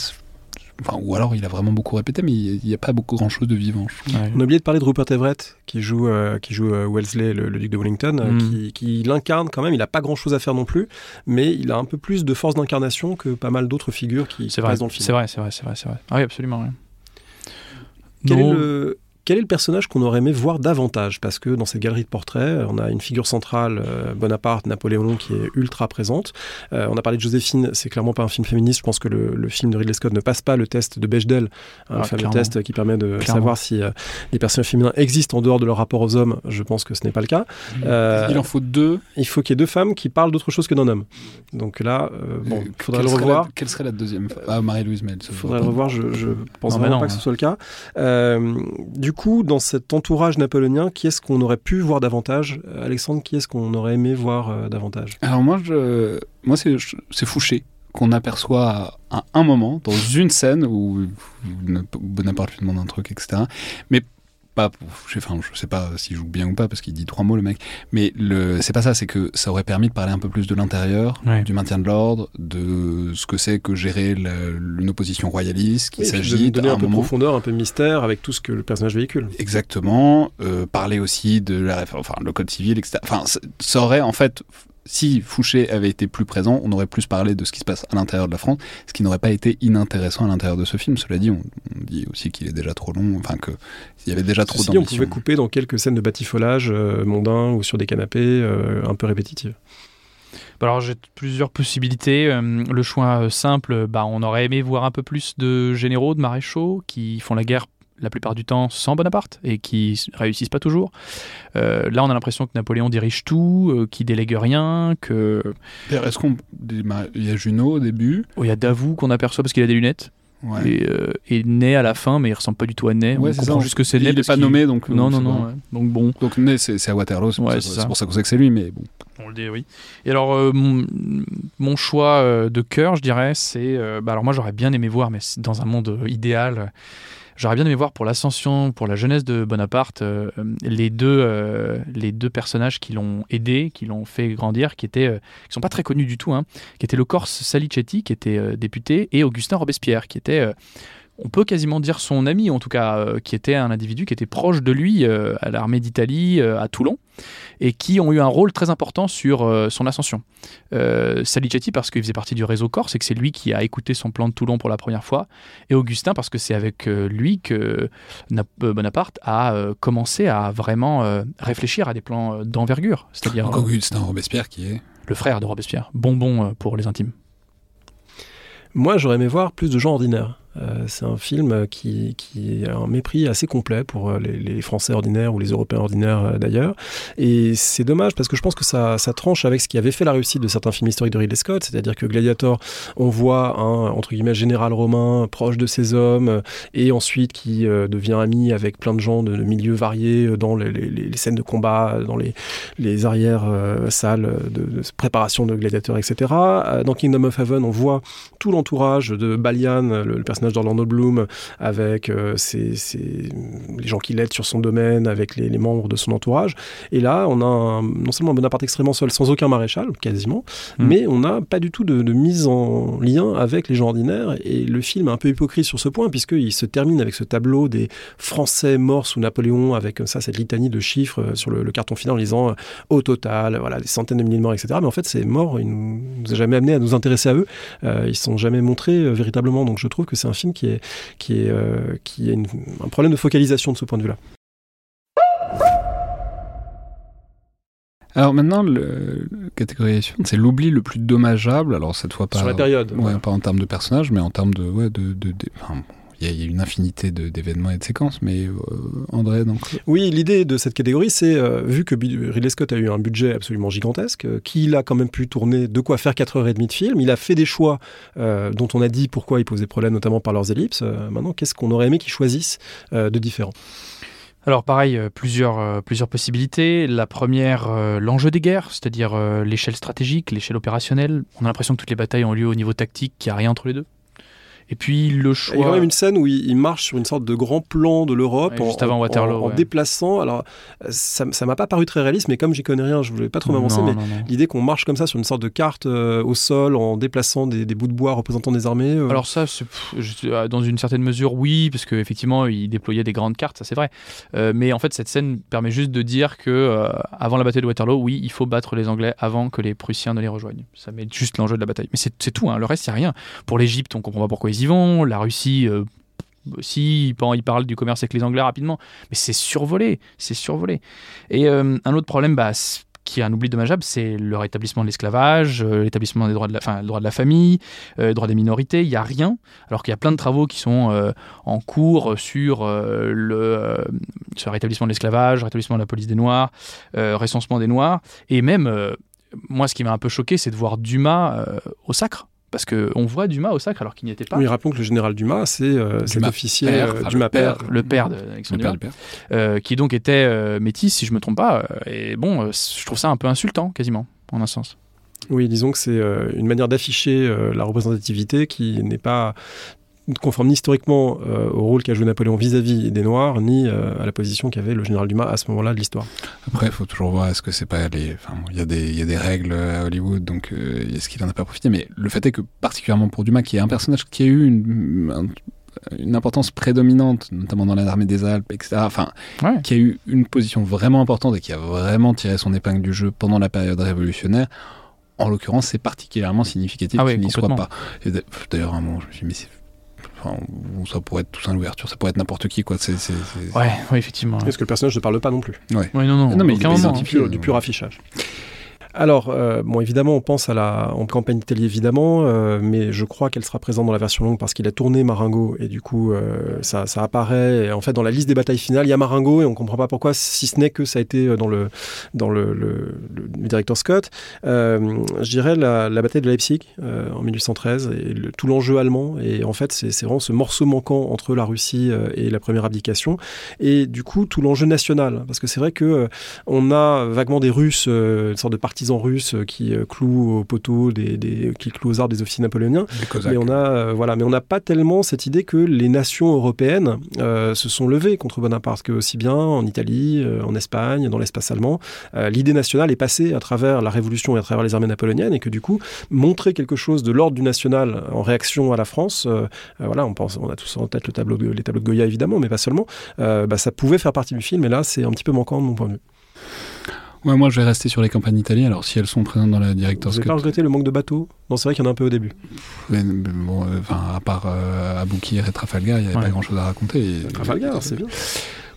enfin, ou alors il a vraiment beaucoup répété, mais il n'y a, pas beaucoup grand chose de vivant. Ouais. On a oublié de parler de Rupert Everett, qui joue, euh, qui joue euh, Wellesley, le, le duc de Wellington, euh, Mm. qui, qui l'incarne quand même. Il n'a pas grand-chose à faire non plus, mais il a un peu plus de force d'incarnation que pas mal d'autres figures qui, qui vrai, passent dans le film. c'est vrai, c'est vrai, c'est vrai, c'est vrai. Ah oui, absolument. ouais. Quel est, le, quel est le personnage qu'on aurait aimé voir davantage? Parce que dans cette galerie de portraits, on a une figure centrale, euh, Bonaparte, Napoléon, qui est ultra présente. Euh, on a parlé de Joséphine, c'est clairement pas un film féministe. Je pense que le, le film de Ridley Scott ne passe pas le test de Bechdel, hein, le Ah, fameux clairement. test qui permet de Clairement. savoir si euh, les personnages féminins existent en dehors de leur rapport aux hommes. Je pense que ce n'est pas le cas. Euh, Il en faut deux. il faut qu'il y ait deux femmes qui parlent d'autre chose que d'un homme. Donc là, euh, bon, Euh, il faudrait le revoir. la- quelle serait la deuxième? Ah, Marie-Louise Mel. Il faudrait le revoir, je, je pense Non, vraiment non, pas que ce soit le cas. Euh, du coup, dans cet entourage napoléonien, qui est-ce qu'on aurait pu voir davantage? Euh, Alexandre, qui est-ce qu'on aurait aimé voir euh, davantage? Alors moi, moi c'est, c'est Fouché qu'on aperçoit à un moment dans une scène où Bonaparte lui demande un truc, etc. Mais pas, je, enfin, je sais pas s'il joue bien ou pas parce qu'il dit trois mots le mec. Mais le, c'est pas ça, c'est que ça aurait permis de parler un peu plus de l'intérieur, Ouais. du maintien de l'ordre, de ce que c'est que gérer la- une opposition royaliste, qu'il Oui, et puis de s'agit donner un un peu de moment. profondeur, un peu de mystère avec tout ce que le personnage véhicule. Exactement. euh, parler aussi de la enfin le code civil, etc. Enfin, ça aurait en fait, si Fouché avait été plus présent, on aurait plus parlé de ce qui se passe à l'intérieur de la France, ce qui n'aurait pas été inintéressant à l'intérieur de ce film. Cela dit, on, on dit aussi qu'il est déjà trop long, enfin que il y avait déjà trop Ceci, on d'ambition. pouvait couper dans quelques scènes de batifolage euh, mondains ou sur des canapés euh, un peu répétitives. Bah Alors j'ai plusieurs possibilités. Euh, le choix euh, simple, bah, on aurait aimé voir un peu plus de généraux, de maréchaux qui font la guerre la plupart du temps sans Bonaparte et qui réussissent pas toujours. Euh, là, on a l'impression que Napoléon dirige tout, euh, qu'il délègue rien, que Est-ce qu'on il y a Junot au début? Oh, il y a Davout qu'on aperçoit parce qu'il a des lunettes Ouais. et, euh, et Ney à la fin, mais il ressemble pas du tout à Ney. Ouais, on comprend ça. juste que c'est Il Ney. est parce pas nommé, donc, Non, donc non, non. ouais. Donc bon, Donc Ney, c'est à Waterloo, c'est pour, ça- qu'on sait que c'est lui, mais bon. On le dit, oui. Et alors, euh, mon, mon choix euh, de cœur, je dirais, c'est. euh, bah alors, moi, j'aurais bien aimé voir, mais dans un monde euh, idéal, euh, j'aurais bien aimé voir pour l'ascension, pour la jeunesse de Bonaparte, euh, euh, les, deux, personnages qui l'ont aidé, qui l'ont fait grandir, qui étaient. euh, qui sont pas très connus du tout, hein, qui étaient le Corse Salicetti, qui était député, et Augustin Robespierre, qui était. On peut quasiment dire son ami, en tout cas, euh, qui était un individu qui était proche de lui euh, à l'armée d'Italie, euh, à Toulon, et qui ont eu un rôle très important sur euh, son ascension. Euh, Salicetti parce qu'il faisait partie du réseau Corse et que c'est lui qui a écouté son plan de Toulon pour la première fois, et Augustin parce que c'est avec euh, lui que Nap- euh, Bonaparte a euh, commencé à vraiment euh, réfléchir à des plans euh, d'envergure, c'est-à-dire Donc euh, Augustin Robespierre qui est. le frère de Robespierre, bonbon euh, pour les intimes. Moi, j'aurais aimé voir plus de gens ordinaires. Euh, c'est un film qui, a un mépris assez complet pour euh, les, Français ordinaires ou les Européens ordinaires euh, d'ailleurs. Et c'est dommage parce que je pense que ça, tranche avec ce qui avait fait la réussite de certains films historiques de Ridley Scott, c'est-à-dire que Gladiator, on voit un entre guillemets général romain proche de ses hommes et ensuite qui devient ami avec plein de gens de, milieux variés dans les, scènes de combat, dans les, arrières salles de, préparation de Gladiator, etc. Dans Kingdom of Heaven, on voit tout l'entourage de Balian, le personnage personnage d'Orlando Bloom, avec euh, ses, ses- les gens qui l'aident sur son domaine, avec les, les membres de son entourage. Et là, on a un- non seulement un Bonaparte extrêmement seul, sans aucun maréchal, quasiment, Mm. mais on n'a pas du tout de, de mise en lien avec les gens ordinaires. Et le film est un peu hypocrite sur ce point, puisqu'il se termine avec ce tableau des Français morts sous Napoléon, avec comme ça cette litanie de chiffres euh, sur le, le carton final en disant euh, au total, voilà, des centaines de milliers de morts, etc. Mais en fait, ces morts, ils nous, nous a jamais amené à nous intéresser à eux. Euh, ils sont jamais montrés euh, véritablement. Donc je trouve que c'est un film qui est qui est euh, qui a une- un problème de focalisation de ce point de vue-là. Alors maintenant, le, le catégorisation, c'est l'oubli le plus dommageable. Alors cette fois pas, Sur la période. ouais, pas en termes de personnages, mais en termes de, ouais, de, de, de- enfin, bon, il y, a- une infinité d'événements et de séquences. Mais euh, André, donc, Oui, l'idée de cette catégorie, c'est euh, vu que Ridley Scott a eu un budget absolument gigantesque, euh, qu'il a quand même pu tourner de quoi faire 4h30 de film, il a fait des choix euh, dont on a dit pourquoi ils posaient problème, notamment par leurs ellipses. Euh, maintenant, qu'est-ce qu'on aurait aimé qu'ils choisissent euh, de différent? Alors pareil, plusieurs, plusieurs possibilités. La première, euh, l'enjeu des guerres, c'est-à-dire euh, l'échelle stratégique, l'échelle opérationnelle. On a l'impression que toutes les batailles ont lieu au niveau tactique, qu'il n'y a rien entre les deux. Et puis le Il y a choix... quand même une scène où il, il marche sur une sorte de grand plan de l'Europe Ouais, en, en- Waterloo, en- en ouais. déplaçant. Alors, ça ça m'a pas paru très réaliste, mais comme j'y connais rien, je voulais pas trop m'avancer, mais l'idée qu'on marche comme ça sur une sorte de carte euh, au sol en déplaçant des, des bouts de bois représentant des armées. euh, Alors ça, c'est- pff, je- euh, dans une certaine mesure, oui, parce qu'effectivement, il déployait des grandes cartes, ça c'est vrai. Euh, mais en fait, cette scène permet juste de dire que avant la bataille de Waterloo, oui, il faut battre les Anglais avant que les Prussiens ne les rejoignent. Ça met juste l'enjeu de la bataille. Mais c'est c'est tout, hein. le reste, il n'y a rien. Pour l'Égypte, on comprend pas pourquoi ils La Russie... euh, si, ils parlent- du commerce avec les Anglais rapidement, mais c'est survolé, c'est survolé. Et euh, un autre problème, bah, qui est un oubli dommageable, c'est le rétablissement de l'esclavage, euh, l'établissement des droits de la, le droit de la famille, euh, les droits des minorités. Il y a rien, alors qu'il y a plein de travaux qui sont euh, en cours sur euh, le, euh, sur le rétablissement de l'esclavage, rétablissement de la police des Noirs, euh, recensement des Noirs, et même euh, moi, ce qui m'a un peu choqué, c'est de voir Dumas euh, au sacre. Parce qu'on voit Dumas au sacre alors qu'il n'y était pas. Oui, rappelons que le général Dumas, c'est euh, cet Dumas officier père, euh, enfin, Dumas le père. père. le père le d'Alexandre père Dumas, du père. euh, qui donc était euh, métis, si je me trompe pas. et bon, euh, je trouve ça un peu insultant, quasiment, en un sens. Oui, disons que c'est euh, une manière d'afficher euh, la représentativité qui n'est pas conforme ni historiquement euh, au rôle qu'a joué Napoléon vis-à-vis des Noirs, ni euh, à la position qu'avait le général Dumas à ce moment-là de l'histoire. Après, il faut toujours voir est-ce que c'est pas les. Enfin, il y, a des- il y a des règles à Hollywood, donc euh, est-ce qu'il en a pas profité? Mais le fait est que, particulièrement pour Dumas, qui est un personnage qui a eu une, un- une importance prédominante, notamment dans l'armée des Alpes, etc. Enfin, Ouais. qui a eu une position vraiment importante et qui a vraiment tiré son épingle du jeu pendant la période révolutionnaire. En l'occurrence, c'est particulièrement significatif Ah oui, qu'il n'y soit pas. D'ailleurs, à un moment, je me suis dit, mais c'est. Enfin, ça pourrait être Toussaint Louverture, ça pourrait être n'importe qui, quoi. C'est, c'est, c'est- Ouais, ouais, effectivement. Est-ce que le personnage ne parle pas non plus Oui, non, non, Non, mais il est du pur, du pur affichage. Alors, euh, bon, évidemment, on pense à la en campagne d'Italie, évidemment, euh, mais je crois qu'elle sera présente dans la version longue parce qu'il a tourné Marengo et du coup, euh, ça, apparaît. En fait, dans la liste des batailles finales, il y a Marengo et on comprend pas pourquoi, si ce n'est que ça a été dans le dans le, le, directeur Scott. Je dirais la, bataille de Leipzig en 1813 et tout l'enjeu allemand. Et en fait, c'est vraiment ce morceau manquant entre la Russie et la première abdication et du coup tout l'enjeu national parce que c'est vrai que on a vaguement des Russes, une sorte de partisans russes euh, qui euh, clouent au poteau, des, des- qui clouent aux arbres des officiers napoléoniens. Mais on a, euh, voilà, mais on n'a pas tellement cette idée que les nations européennes se sont levées contre Bonaparte, que aussi bien en Italie, en Espagne, dans l'espace allemand, l'idée nationale est passée à travers la Révolution et à travers les armées napoléoniennes, et que du coup, montrer quelque chose de l'ordre du national en réaction à la France, voilà, on pense, on a tous en tête le tableau de, les tableaux de Goya évidemment, mais pas seulement, bah, ça pouvait faire partie du film, et là, c'est un petit peu manquant de mon point de vue. Ouais, moi, je vais rester sur les campagnes italiennes. Alors, si elles sont présentes dans la Vous Director's n'avez Cut, pas regretté le manque de bateaux Non, c'est vrai qu'il y en a un peu au début. mais- mais bon, euh, enfin, à part euh, Aboukir et Trafalgar, il n'y avait Ouais. pas grand-chose à raconter. Et- Trafalgar, c'est bien.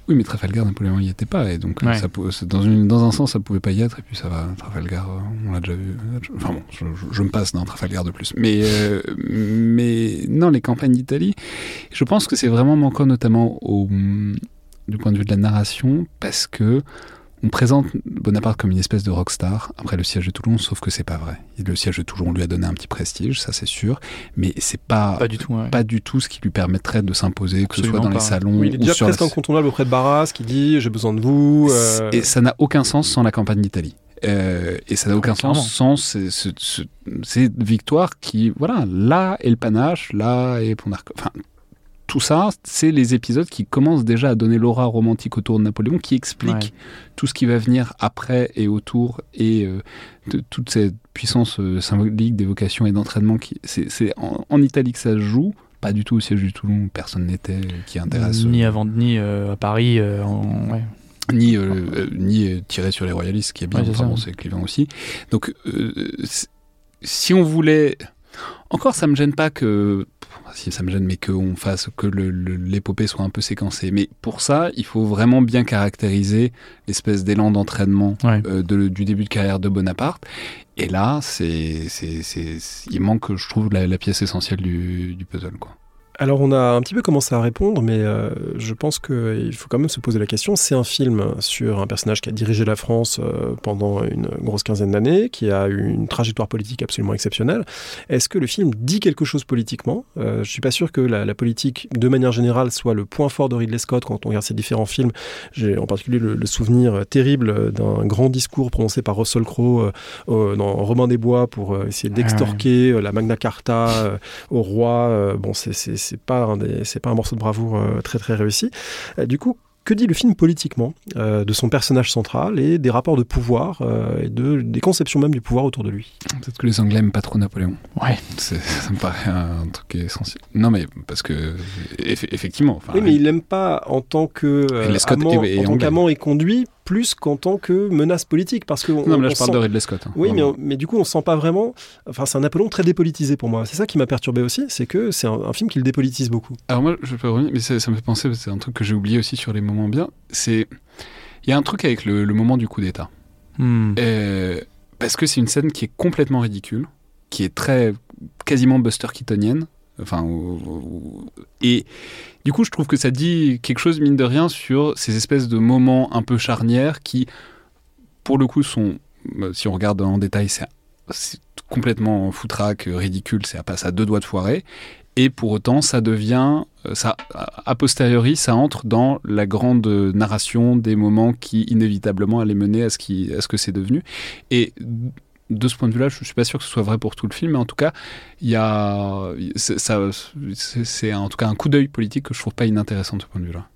Oui, mais Trafalgar, Napoléon n'y était pas, et donc euh, Ouais. ça dans, une, dans un sens, ça pouvait pas y être, et puis ça va, Trafalgar, euh, on l'a déjà vu. Enfin bon, je, je- je me passe d'un Trafalgar de plus. Mais, euh, mais non, les campagnes d'Italie, je pense que c'est vraiment manquant, notamment au, du point de vue de la narration, parce que on présente Bonaparte comme une espèce de rockstar après le siège de Toulon, sauf que c'est pas vrai. Le siège de Toulon lui a donné un petit prestige, ça c'est sûr, mais c'est pas, Pas du tout. ouais. pas du tout ce qui lui permettrait de s'imposer, que ce soit dans les salons Oui, il est ou déjà sur presque la... incontournable auprès de Barras qui dit j'ai besoin de vous. euh, Et ça n'a aucun sens sans la campagne d'Italie. Euh, et ça n'a aucun clairement. sens sans ces, ce- ce- ces victoires qui, voilà, là est le panache, là est Pont d'Arc. Enfin, tout ça, c'est les épisodes qui commencent déjà à donner l'aura romantique autour de Napoléon, qui expliquent Ouais. tout ce qui va venir après et autour, et euh, de- toute cette puissance euh, symbolique d'évocation et d'entraînement. Qui, c'est, en, en Italie que ça se joue, pas du tout au siège du Toulon, personne n'était, euh, qui intéresse. Ni Vendeny, euh, à Paris. en- ouais. ni, euh, ni tirer sur les royalistes, qui est bien, Ouais, enfin bon, c'est clivant aussi. Donc, euh, si on voulait. Encore, ça me gêne pas que. Si ça me gêne, mais qu'on fasse que l'épopée soit un peu séquencée. Mais pour ça, il faut vraiment bien caractériser l'espèce d'élan d'entraînement Ouais. euh, de- du début de carrière de Bonaparte. Et là, c'est, il manque, je trouve, la, la pièce essentielle du, du puzzle. Quoi. Alors on a un petit peu commencé à répondre, mais euh, je pense qu'il faut quand même se poser la question. C'est un film sur un personnage qui a dirigé la France euh, pendant une grosse quinzaine d'années, qui a eu une trajectoire politique absolument exceptionnelle. Est-ce que le film dit quelque chose politiquement? Euh, Je suis pas sûr que la, la politique, de manière générale, soit le point fort de Ridley Scott quand on regarde ses différents films. J'ai en particulier le, le souvenir terrible d'un grand discours prononcé par Russell Crowe euh, euh, dans Robin des Bois pour euh, essayer d'extorquer euh, la Magna Carta euh, au roi. Euh, bon, c'est- c'est pas, un des- c'est pas un morceau de bravoure euh, très très réussi. Euh, du coup, que dit le film politiquement euh, de son personnage central et des rapports de pouvoir euh, et de, des conceptions même du pouvoir autour de lui? Peut-être que les Anglais aiment pas trop Napoléon. Ouais. C'est- ça me paraît un truc essentiel. Non, mais parce que, eff- effectivement. Oui, mais il l'aime pas en tant que euh, amant, est en tant qu'amant et conduit, plus qu'en tant que menace politique, parce que on- Non, mais là, on je parle sent- de Ridley Scott. hein. Oui, mais, Vraiment. on- mais du coup, on sent pas vraiment. Enfin, c'est un Napoléon très dépolitisé pour moi. C'est ça qui m'a perturbé aussi, c'est que c'est un, un film qui le dépolitise beaucoup. Alors, moi, je peux revenir, mais ça, ça me fait penser, c'est un truc que j'ai oublié aussi sur les moments bien. C'est. Il y a un truc avec le, le moment du coup d'État. Hmm. Euh, parce que c'est une scène qui est complètement ridicule, qui est très. quasiment Buster Keatonienne. Enfin, et du coup, je trouve que ça dit quelque chose, mine de rien, sur ces espèces de moments un peu charnières qui, pour le coup, sont. euh, Si on regarde en détail, c'est complètement foutraque, ridicule, à passe à deux doigts de foirer. Et pour autant, ça devient, ça, a posteriori, ça entre dans la grande narration des moments qui inévitablement allaient mener à ce, qui, à ce que c'est devenu. Et de ce point de vue-là, je ne suis pas sûr que ce soit vrai pour tout le film, mais en tout cas, il y a, c'est, en tout cas un coup d'œil politique que je trouve pas inintéressant de ce point de vue-là.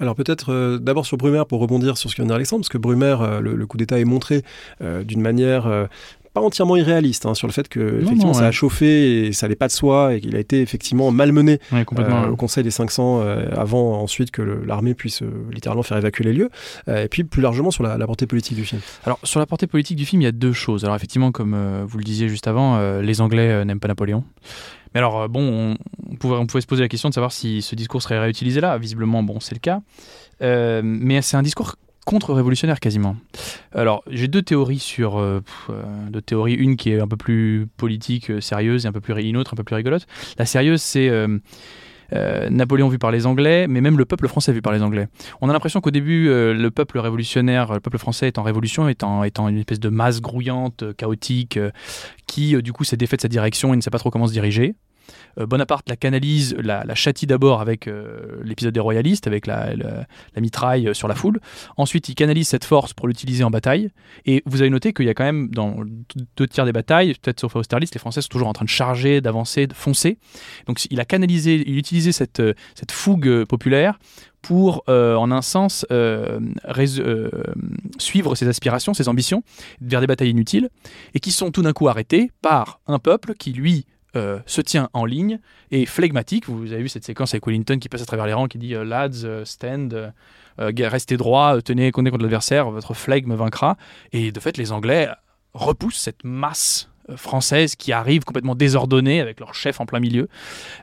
Alors peut-être euh, d'abord sur Brumaire pour rebondir sur ce que vient Alexandre, parce que Brumaire, euh, le, le coup d'État est montré euh, d'une manière euh, pas entièrement irréaliste, hein, sur le fait que Non, effectivement non, ça ouais. a chauffé et ça n'allait pas de soi et qu'il a été effectivement malmené Ouais, euh, au Conseil des 500 euh, avant ensuite que l'armée puisse euh, littéralement faire évacuer les lieux, Euh, et puis plus largement sur la, la portée politique du film. Alors, sur la portée politique du film, il y a deux choses. Alors, effectivement, comme euh, vous le disiez juste avant, euh, les Anglais euh, n'aiment pas Napoléon. Mais alors, euh, bon, on, pouvait, se poser la question de savoir si ce discours serait réutilisé là. Visiblement, bon, c'est le cas. Euh, mais c'est un discours contre-révolutionnaire quasiment. Alors, j'ai deux théories sur euh, deux théories. Une qui est un peu plus politique, sérieuse, et un peu plus une autre un peu plus rigolote. La sérieuse, c'est Napoléon vu par les Anglais, mais même le peuple français vu par les Anglais. On a l'impression qu'au début, euh, le peuple révolutionnaire, le peuple français est en révolution, en une espèce de masse grouillante, euh, chaotique, euh, qui euh, du coup s'est défait de sa direction et ne sait pas trop comment se diriger. Euh, Bonaparte la canalise, la, châtie d'abord avec euh, l'épisode des royalistes, avec la, mitraille euh, sur la foule. Ensuite, il canalise cette force pour l'utiliser en bataille. Et vous avez noté qu'il y a quand même, dans deux tiers des batailles, peut-être sauf à Austerlitz, les Français sont toujours en train de charger, d'avancer, de foncer. Donc il a canalisé, il utilisait cette, cette fougue populaire pour, en un sens, suivre ses aspirations, ses ambitions, vers des batailles inutiles, et qui sont tout d'un coup arrêtées par un peuple qui, lui, euh, se tient en ligne et flegmatique. Vous avez vu cette séquence avec Wellington qui passe à travers les rangs, qui dit euh, Lads, euh, stand, restez droit, tenez contre l'adversaire, votre flegme vaincra. Et de fait, les Anglais repoussent cette masse française qui arrive complètement désordonnée avec leur chef en plein milieu.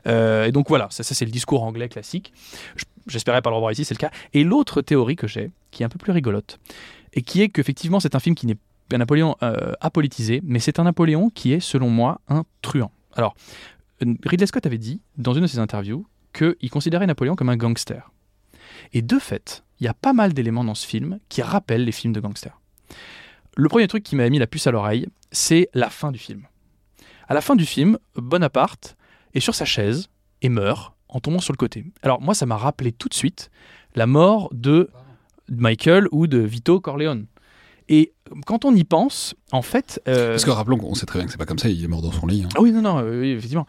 Et donc voilà, ça, c'est le discours anglais classique. Je- J'espérais pas le revoir ici, c'est le cas. Et l'autre théorie que j'ai, qui est un peu plus rigolote, et qui est qu'effectivement c'est un film qui n'est un Napoléon apolitisé, mais c'est un Napoléon qui est, selon moi, un truand. Alors, euh, Ridley Scott avait dit, dans une de ses interviews, qu'il considérait Napoléon comme un gangster. Et de fait, il y a pas mal d'éléments dans ce film qui rappellent les films de gangsters. Le premier truc qui m'a mis la puce à l'oreille, c'est la fin du film. À la fin du film, Bonaparte est sur sa chaise et meurt en tombant sur le côté. Alors moi, ça m'a rappelé tout de suite la mort de Michael ou de Vito Corleone. Et quand on y pense, en fait... euh, Parce que rappelons qu'on sait très bien que c'est pas comme ça, il est mort dans son lit. hein. ah oui, non, non, euh, oui, effectivement.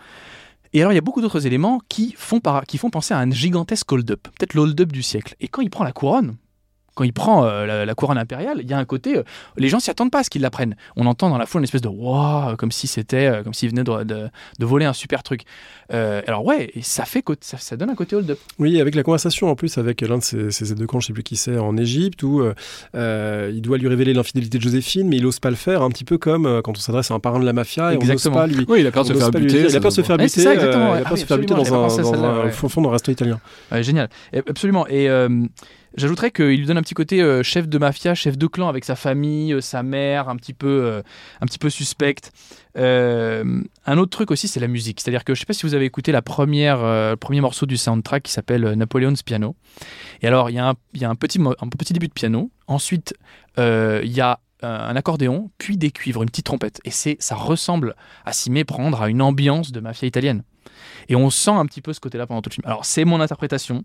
Et alors, il y a beaucoup d'autres éléments qui font, par- qui font penser à un gigantesque hold-up, peut-être le hold-up du siècle. Et quand il prend la couronne, quand il prend euh, la, la couronne impériale, il y a un côté, euh, les gens s'y attendent pas à ce qu'il la prenne. On entend dans la foule une espèce de waouh, comme si c'était, euh, comme s'il venait de, de- de voler un super truc. Euh, alors ouais, et ça fait, côté- ça, ça donne un côté hold-up. Oui, avec la conversation en plus avec l'un de ses, ses aides de camp, je sais plus qui c'est, en Égypte, où il doit lui révéler l'infidélité de Joséphine, mais il ose pas le faire, un petit peu comme euh, quand on s'adresse à un parrain de la mafia et Exactement. on n'ose pas lui. Oui, il a peur de se faire buter. il a peur de se faire buter. c'est ça, exactement, euh, ouais. il a peur de se faire buter dans un, dans un ouais. fond fond d'un resto italien. Ouais, génial. Et absolument. Et euh, j'ajouterais qu'il lui donne un petit côté euh, chef de mafia, chef de clan avec sa famille, euh, sa mère, un petit peu, euh, un petit peu suspecte. Un autre truc aussi, c'est la musique. C'est-à-dire que je sais pas si vous avez écouté la première, le premier morceau du soundtrack qui s'appelle Napoleon's Piano. Et alors, il y a un, y a un petit, un petit début de piano. Ensuite, il y a un accordéon, puis des cuivres, une petite trompette. Et c'est, ça ressemble à s'y méprendre à une ambiance de mafia italienne. Et on sent un petit peu ce côté-là pendant tout le film. Alors, c'est mon interprétation.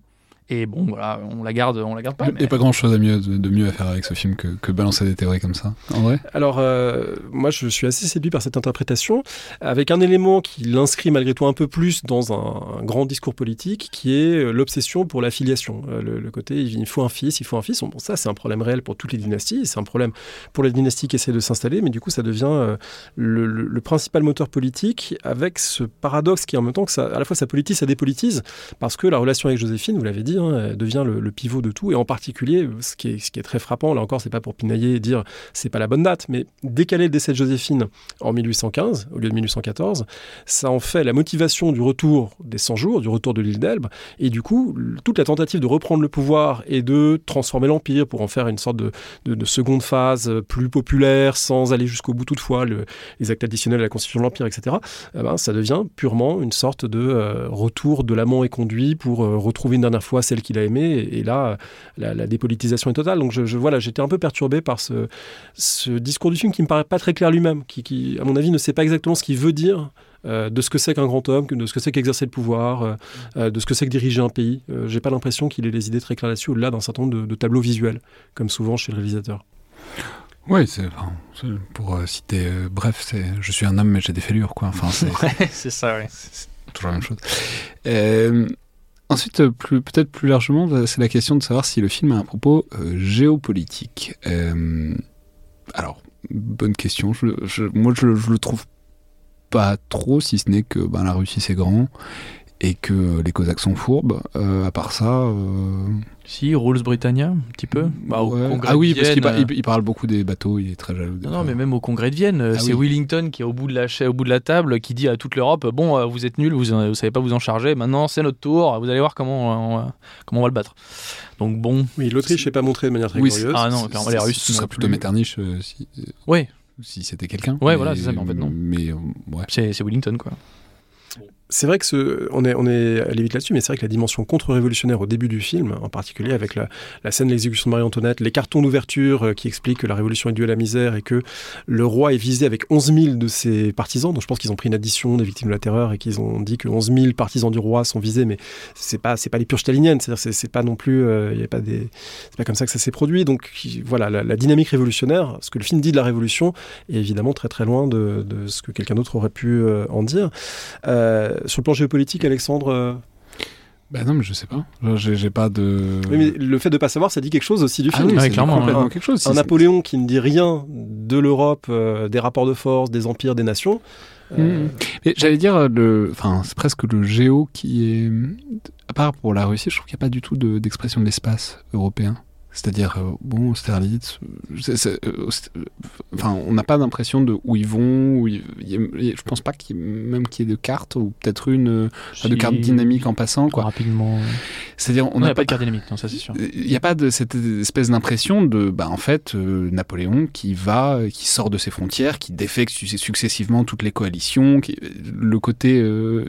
Et bon, voilà, on la garde, on la garde pas. Il n'y mais- a pas grand chose à mieux, de, de mieux à faire avec ce film que, que balancer des théories comme ça. En vrai Alors, euh, moi, je suis assez séduit par cette interprétation, avec un élément qui l'inscrit malgré tout un peu plus dans un, un grand discours politique, qui est euh, l'obsession pour la filiation. Euh, le, le côté, il faut un fils, il faut un fils. Bon, ça, c'est un problème réel pour toutes les dynasties, c'est un problème pour les dynasties qui essaient de s'installer, mais du coup, ça devient euh, le, le- le principal moteur politique, avec ce paradoxe qui, en même temps, que ça, à la fois ça politise, ça dépolitise, parce que la relation avec Joséphine, vous l'avez dit, devient le, le pivot de tout, et en particulier, ce qui est, très frappant, là encore, c'est pas pour pinailler et dire c'est pas la bonne date, mais décaler le décès de Joséphine en 1815 au lieu de 1814, ça en fait la motivation du retour des 100 jours, du retour de l'île d'Elbe, et du coup, toute la tentative de reprendre le pouvoir et de transformer l'Empire pour en faire une sorte de, de- de seconde phase euh, plus populaire, sans aller jusqu'au bout toutefois, le- les actes additionnels à la Constitution de l'Empire, etc., eh ben, ça devient purement une sorte de euh, retour de l'amant et conduit pour euh, retrouver une dernière fois celle qu'il a aimée, et, et là, la, la dépolitisation est totale. Donc je, je- voilà, j'étais un peu perturbé par ce, ce discours du film qui me paraît pas très clair lui-même, qui, qui, à mon avis, ne sait pas exactement ce qu'il veut dire euh, de ce que c'est qu'un grand homme, de ce que c'est qu'exercer le pouvoir, euh, euh, de ce que c'est que diriger un pays. Euh, J'ai pas l'impression qu'il ait les idées très claires là-dessus, au-delà d'un certain nombre de, de tableaux visuels, comme souvent chez le réalisateur. Oui, c'est, pour euh, citer, euh, bref, c'est je suis un homme mais j'ai des fêlures, quoi. Enfin, c'est Ouais, ça, ouais. c'est toujours la même chose. Ensuite, euh, peut-être plus largement, euh, c'est la question de savoir si le film a un propos euh, géopolitique. Alors, bonne question. Moi, je, je le trouve pas trop, si ce n'est que ben, la Russie c'est grand et que les Cosaques sont fourbes. Euh, à part ça. euh, Si, Rules Britannia, un petit peu. Bah, au ouais. congrès ah oui, de parce qu'il il parle beaucoup des bateaux, il est très jaloux. Non, non, mais même au congrès de Vienne, euh, Ah c'est oui. Wellington qui est au bout de la, cha- au bout de la table, qui dit à toute l'Europe Bon, euh, vous êtes nuls, vous, ne savez pas vous en charger, maintenant c'est notre tour, vous allez voir comment on, va- comment on va le battre. Donc bon, Oui, l'Autriche n'est pas montrée de manière très Oui, glorieuse. ah non, les Russes. Ce serait plutôt. Metternich euh, si, euh, Ouais, si c'était quelqu'un. Ouais, Mais- voilà, c'est ça, mais en fait, non. Mais euh, ouais. c'est c'est Wellington, quoi. C'est vrai que ce, on est, on est allé vite là-dessus, mais c'est vrai que la dimension contre-révolutionnaire au début du film, en particulier avec la, scène de l'exécution de Marie-Antoinette, les cartons d'ouverture euh, qui expliquent que la révolution est due à la misère et que le roi est visé avec 11 000 de ses partisans. Donc je pense qu'ils ont pris une addition des victimes de la terreur et qu'ils ont dit que 11 000 partisans du roi sont visés, mais c'est pas, c'est pas les purges staliniennes. C'est-à-dire c'est, pas non plus, euh, il a pas des, c'est pas comme ça que ça s'est produit. Donc voilà, la, dynamique révolutionnaire, ce que le film dit de la révolution, est évidemment très très loin de, ce que quelqu'un d'autre aurait pu euh, en dire. Sur le plan géopolitique, Alexandre, euh, Bah non, mais je sais pas. J'ai pas de. oui, mais le fait de pas savoir, ça dit quelque chose aussi du Ah film. oui, Ouais, c'est clairement, complètement quelque chose. si un Napoléon qui ne dit rien de l'Europe, euh, des rapports de force, des empires, des nations. euh. Mais j'allais dire, le... enfin, c'est presque le géo qui est. À part pour la Russie, je trouve qu'il n'y a pas du tout de- d'expression de l'espace européen. C'est-à-dire, euh, bon, Austerlitz, c'est- c'est- euh, euh, enfin, on n'a pas d'impression de où ils vont. Où ils- je pense pas qu'il y ait même qu'il y ait de cartes ou peut-être une pas de carte dynamique en passant, quoi. Rapidement. C'est-à-dire, on n'a pas de carte dynamique, non, ça c'est sûr. il n'y a pas de cette espèce d'impression de, bah, en fait, euh, Napoléon qui va, qui sort de ses frontières, qui défait su- successivement toutes les coalitions, qui, le côté, euh,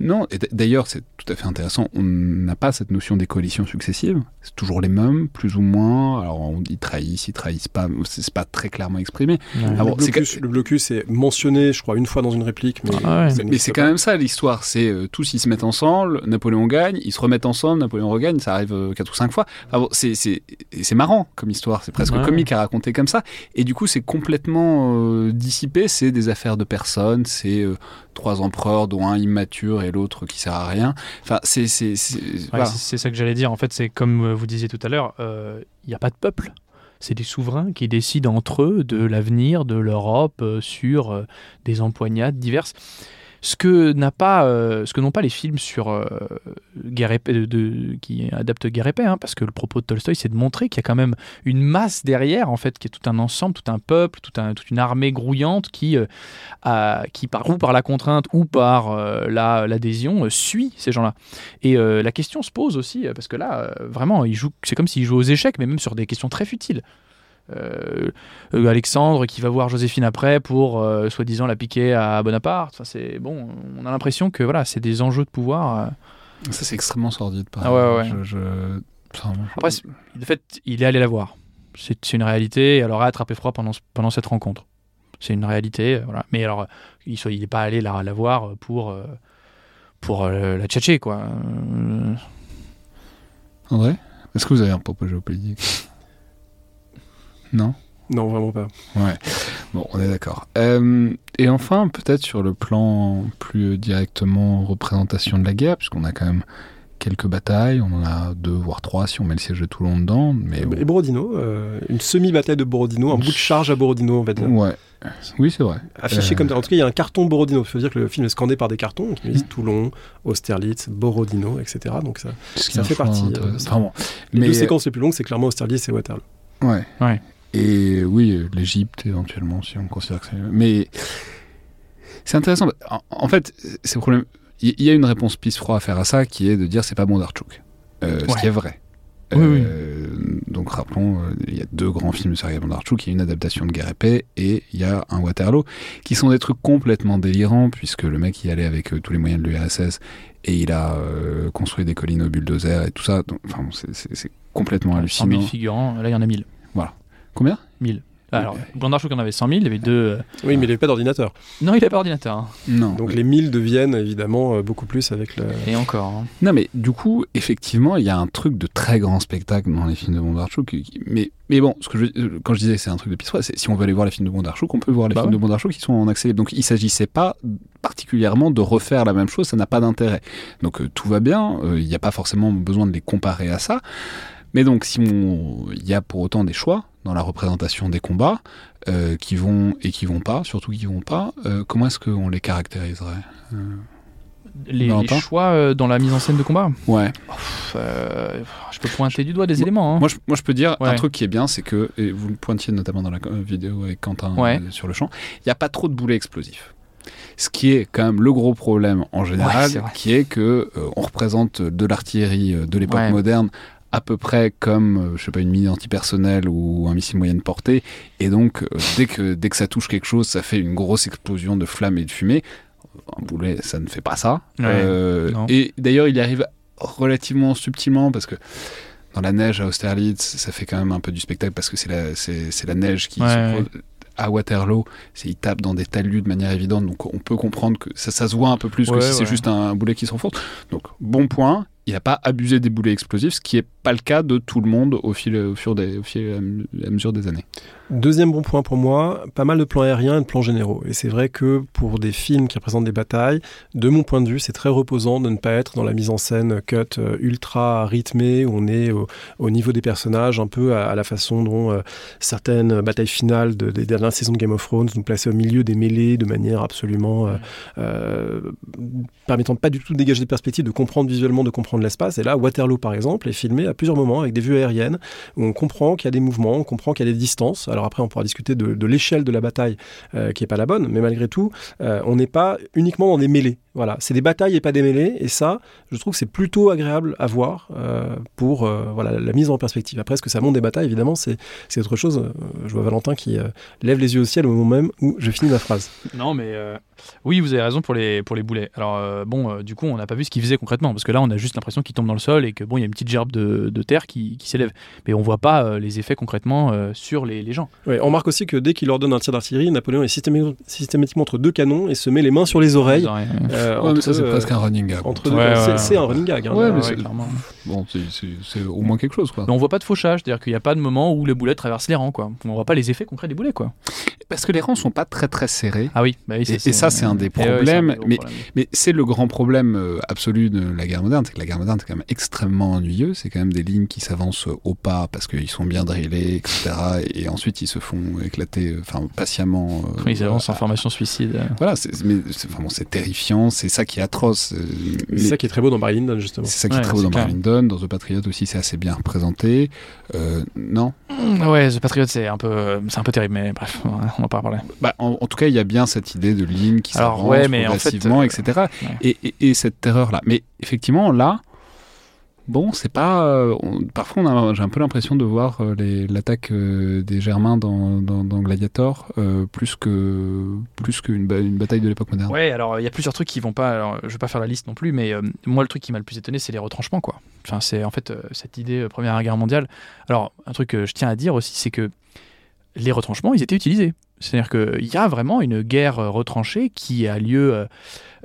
non. Et d'ailleurs, c'est tout à fait intéressant. On n'a pas cette notion des coalitions successives. C'est toujours les mêmes, plus ou moins. Alors, on dit trahissent, ils trahissent pas. C'est c'est pas très clairement exprimé. Ouais. Ah le, blocus, le blocus est mentionné, je crois, une fois dans une réplique. Mais, Ah ouais. Mais c'est quand même ça l'histoire, c'est euh, tous ils se mettent ensemble, Napoléon gagne, ils se remettent ensemble, Napoléon regagne, ça arrive euh, quatre ou cinq fois. Enfin bon, c'est marrant comme histoire, c'est presque Ouais. comique à raconter comme ça. Et du coup, c'est complètement euh, dissipé, c'est des affaires de personnes, c'est euh, trois empereurs dont un immature et l'autre qui sert à rien. Enfin, c'est voilà. ça que j'allais dire. En fait, c'est comme euh, vous disiez tout à l'heure, euh, il n'y a pas de peuple. C'est des souverains qui décident entre eux de l'avenir de l'Europe euh, sur euh, des empoignades diverses. Ce que n'a pas, euh, ce que n'ont pas les films sur euh, guerre paix de, qui adaptent guerre et paix, hein, parce que le propos de Tolstoï, c'est de montrer qu'il y a quand même une masse derrière, en fait, qui est tout un ensemble, tout un peuple, tout toute une armée grouillante qui, euh, qui par, ou par la contrainte ou par euh, la- l'adhésion, euh, suit ces gens-là. Et euh, la question se pose aussi, euh, parce que là, euh, vraiment, c'est comme s'il jouait aux échecs, mais même sur des questions très futiles. Euh, euh, Alexandre qui va voir Joséphine après pour euh, soi-disant la piquer à Bonaparte. Enfin, c'est bon, on a l'impression que voilà, c'est des enjeux de pouvoir. euh. Ça c'est extrêmement sordide. par Ah ouais, exemple. ouais. Je, je- enfin, je- Après, de fait, il est allé la voir. C'est une réalité. Alors, a attrapé froid pendant, pendant cette rencontre. C'est une réalité. Voilà. Mais alors, il n'est pas allé la, la voir pour, pour la tchatcher, quoi. André, est-ce que vous avez un propos géopolitique Non. Non, vraiment pas. Ouais, bon, on est d'accord. Euh, et enfin, peut-être sur le plan plus directement représentation de la guerre, puisqu'on a quand même quelques batailles, on en a deux voire trois si on met le siège de Toulon dedans, mais bon. Et Borodino, euh, une semi-bataille de Borodino, un bout de charge à Borodino, on va dire. Ouais, oui, c'est vrai. Affiché Euh. comme ça. En tout cas, il y a un carton Borodino. Il faut dire que le film est scandé par des cartons qui disent Mhm. Toulon, Austerlitz, Borodino, etc. Donc ça, Ça fait partie, euh, Enfin bon, les mais deux séquences les plus longues, c'est clairement Austerlitz et Waterloo. ouais. Ouais. Et oui, l'Égypte éventuellement, si on considère que c'est. Mais c'est intéressant. En, en fait, c'est problème. Il y, a une réponse pisse-froid à faire à ça, qui est de dire c'est pas Bondarchuk. Euh, Ce qui est vrai. Oui, Euh, Donc rappelons, euh, il y a deux grands films de Sergei Bondarchuk, il y a une adaptation de Guerre et Paix et il y a un Waterloo, qui sont des trucs complètement délirants, puisque le mec y allait avec euh, tous les moyens de l'URSS et il a euh, construit des collines au bulldozer et tout ça. Donc, enfin, c'est- complètement 100 hallucinant. 000 figurants, là il y en a 1000. Combien 1000. Alors, Bondarchuk en avait 100 000, il y avait deux. euh, Oui, mais il n'y avait pas d'ordinateur. Non, il n'avait pas d'ordinateur. hein. Non. Donc les 1000 deviennent évidemment euh, beaucoup plus avec le. Et encore. hein. Non, mais du coup, effectivement, il y a un truc de très grand spectacle dans les films de Bondarchuk. Mais, mais bon, ce que je, euh, quand je disais que c'est un truc de pisse c'est si on veut aller voir les films de Bondarchuk, on peut voir les Bah films ouais. de Bondarchuk qui sont en accès libre. Donc il s'agissait pas particulièrement de refaire la même chose, ça n'a pas d'intérêt. Donc euh, tout va bien, euh, il n'y a pas forcément besoin de les comparer à ça. Mais donc, si il y a pour autant des choix dans la représentation des combats euh, qui vont et qui vont pas, surtout qui vont pas, euh, comment est-ce qu'on les caractériserait Euh, Les, les choix dans la mise en scène de combat. Ouais. Je peux pointer du doigt des éléments. hein. Moi je, moi, je peux dire un truc qui est bien, c'est que, et vous le pointiez notamment dans la vidéo avec Quentin Ouais. sur le champ, il n'y a pas trop de boulets explosifs. Ce qui est quand même le gros problème en général, qui est que euh, on représente de l'artillerie de l'époque Ouais. moderne à peu près comme, euh, je sais pas, une mine antipersonnelle ou un missile moyenne portée, et donc euh, dès que dès que ça touche quelque chose, ça fait une grosse explosion de flammes et de fumée. Un boulet, ça ne fait pas ça. Ouais. Euh, et d'ailleurs, il y arrive relativement subtilement parce que dans la neige à Austerlitz, ça fait quand même un peu du spectacle parce que c'est la, c'est, la neige qui Ouais, se ouais. à Waterloo, c'est ils tapent dans des talus de manière évidente, donc on peut comprendre que ça, ça se voit un peu plus que si c'est juste un boulet qui s'enfonce. Donc bon point, il n'a pas abusé des boulets explosifs, ce qui est pas le cas de tout le monde au fil, au fur à mesure des années. Deuxième bon point pour moi, pas mal de plans aériens et de plans généraux. Et c'est vrai que pour des films qui représentent des batailles, de mon point de vue, c'est très reposant de ne pas être dans la mise en scène cut euh, ultra rythmée, où on est au, au niveau des personnages, un peu à, à la façon dont euh, certaines batailles finales de- des dernières saisons de Game of Thrones nous plaçaient au milieu des mêlées de manière absolument euh, euh, permettant pas du tout de dégager des perspectives, de comprendre visuellement, de comprendre l'espace. Et là, Waterloo, par exemple, est filmé à plusieurs moments avec des vues aériennes où on comprend qu'il y a des mouvements, on comprend qu'il y a des distances. Alors après, on pourra discuter de, l'échelle de la bataille euh, qui est pas la bonne, mais malgré tout, euh, on n'est pas uniquement dans des mêlées. Voilà, c'est des batailles et pas des mêlées, et ça, je trouve que c'est plutôt agréable à voir euh, pour euh, voilà, la mise en perspective. Après, est-ce que ça monte des batailles Évidemment, c'est autre chose. Euh, Je vois Valentin qui euh, lève les yeux au ciel au moment même où je finis ma phrase. Non, mais oui, vous avez raison pour les, pour les boulets. Alors, bon, du coup, on n'a pas vu ce qu'ils faisaient concrètement, parce que là, on a juste l'impression qu'ils tombent dans le sol et que, bon, il y a une petite gerbe de, de terre qui, qui s'élève. Mais on voit pas les effets concrètement sur les, les gens. Ouais, on remarque aussi que dès qu'il ordonne un tir d'artillerie, Napoléon est systématiquement, systématiquement entre deux canons et se met les mains sur les oreilles. Les oreilles, ouais. Euh, Ouais, mais ça, c'est euh, presque un running gag. entre Ouais, deux- c'est- ouais, c'est ouais. un running gag. hein. Ouais, mais Ouais, c'est- clairement. Bon, c'est- c'est c'est au moins quelque chose, quoi. Mais on voit pas de fauchage, c'est-à-dire qu'il n'y a pas de moment où le boulet traverse les rangs, quoi. On voit pas les effets concrets des boulets, quoi. Parce que les rangs sont pas très très serrés. Ah oui, bah oui, Et- et ça, c'est un des eh problèmes, mais- c'est le grand problème euh, absolu de la guerre moderne, c'est que la guerre moderne c'est quand même extrêmement ennuyeux, c'est quand même des lignes qui s'avancent au pas parce qu'ils sont bien drillés, etc. Et ensuite ils se font éclater, euh, enfin patiemment. euh, Ils avancent en formation suicide. Voilà, c'est mais c'est vraiment c'est terrifiant, c'est ça qui est atroce. euh, mais C'est ça qui est très beau dans Barry Lyndon, justement. c'est ça qui est très beau dans clair. Barry Lyndon, dans The Patriot aussi c'est assez bien représenté. Euh, non, Mm, Ouais, The Patriot, c'est un peu, c'est un peu terrible, mais bref, on va- pas en parler. bah, en, en tout cas il y a bien cette idée de ligne qui s'avance ouais, mais en fait, progressivement, euh, etc. ouais. Et, et- et cette terreur là. Mais effectivement là. Bon, c'est pas. euh, on- parfois, j'ai un peu l'impression de voir euh, l'attaque euh, des Germains dans, Gladiator plus que plus qu'une une bataille de l'époque moderne. Ouais, alors il y a plusieurs trucs qui vont pas. Alors, je vais pas faire la liste non plus, mais moi le truc qui m'a le plus étonné, c'est les retranchements, quoi. Enfin, c'est en fait cette idée Première Guerre mondiale. Alors, un truc que je tiens à dire aussi, c'est que les retranchements, ils étaient utilisés. C'est-à-dire qu'il y a vraiment une guerre retranchée qui a lieu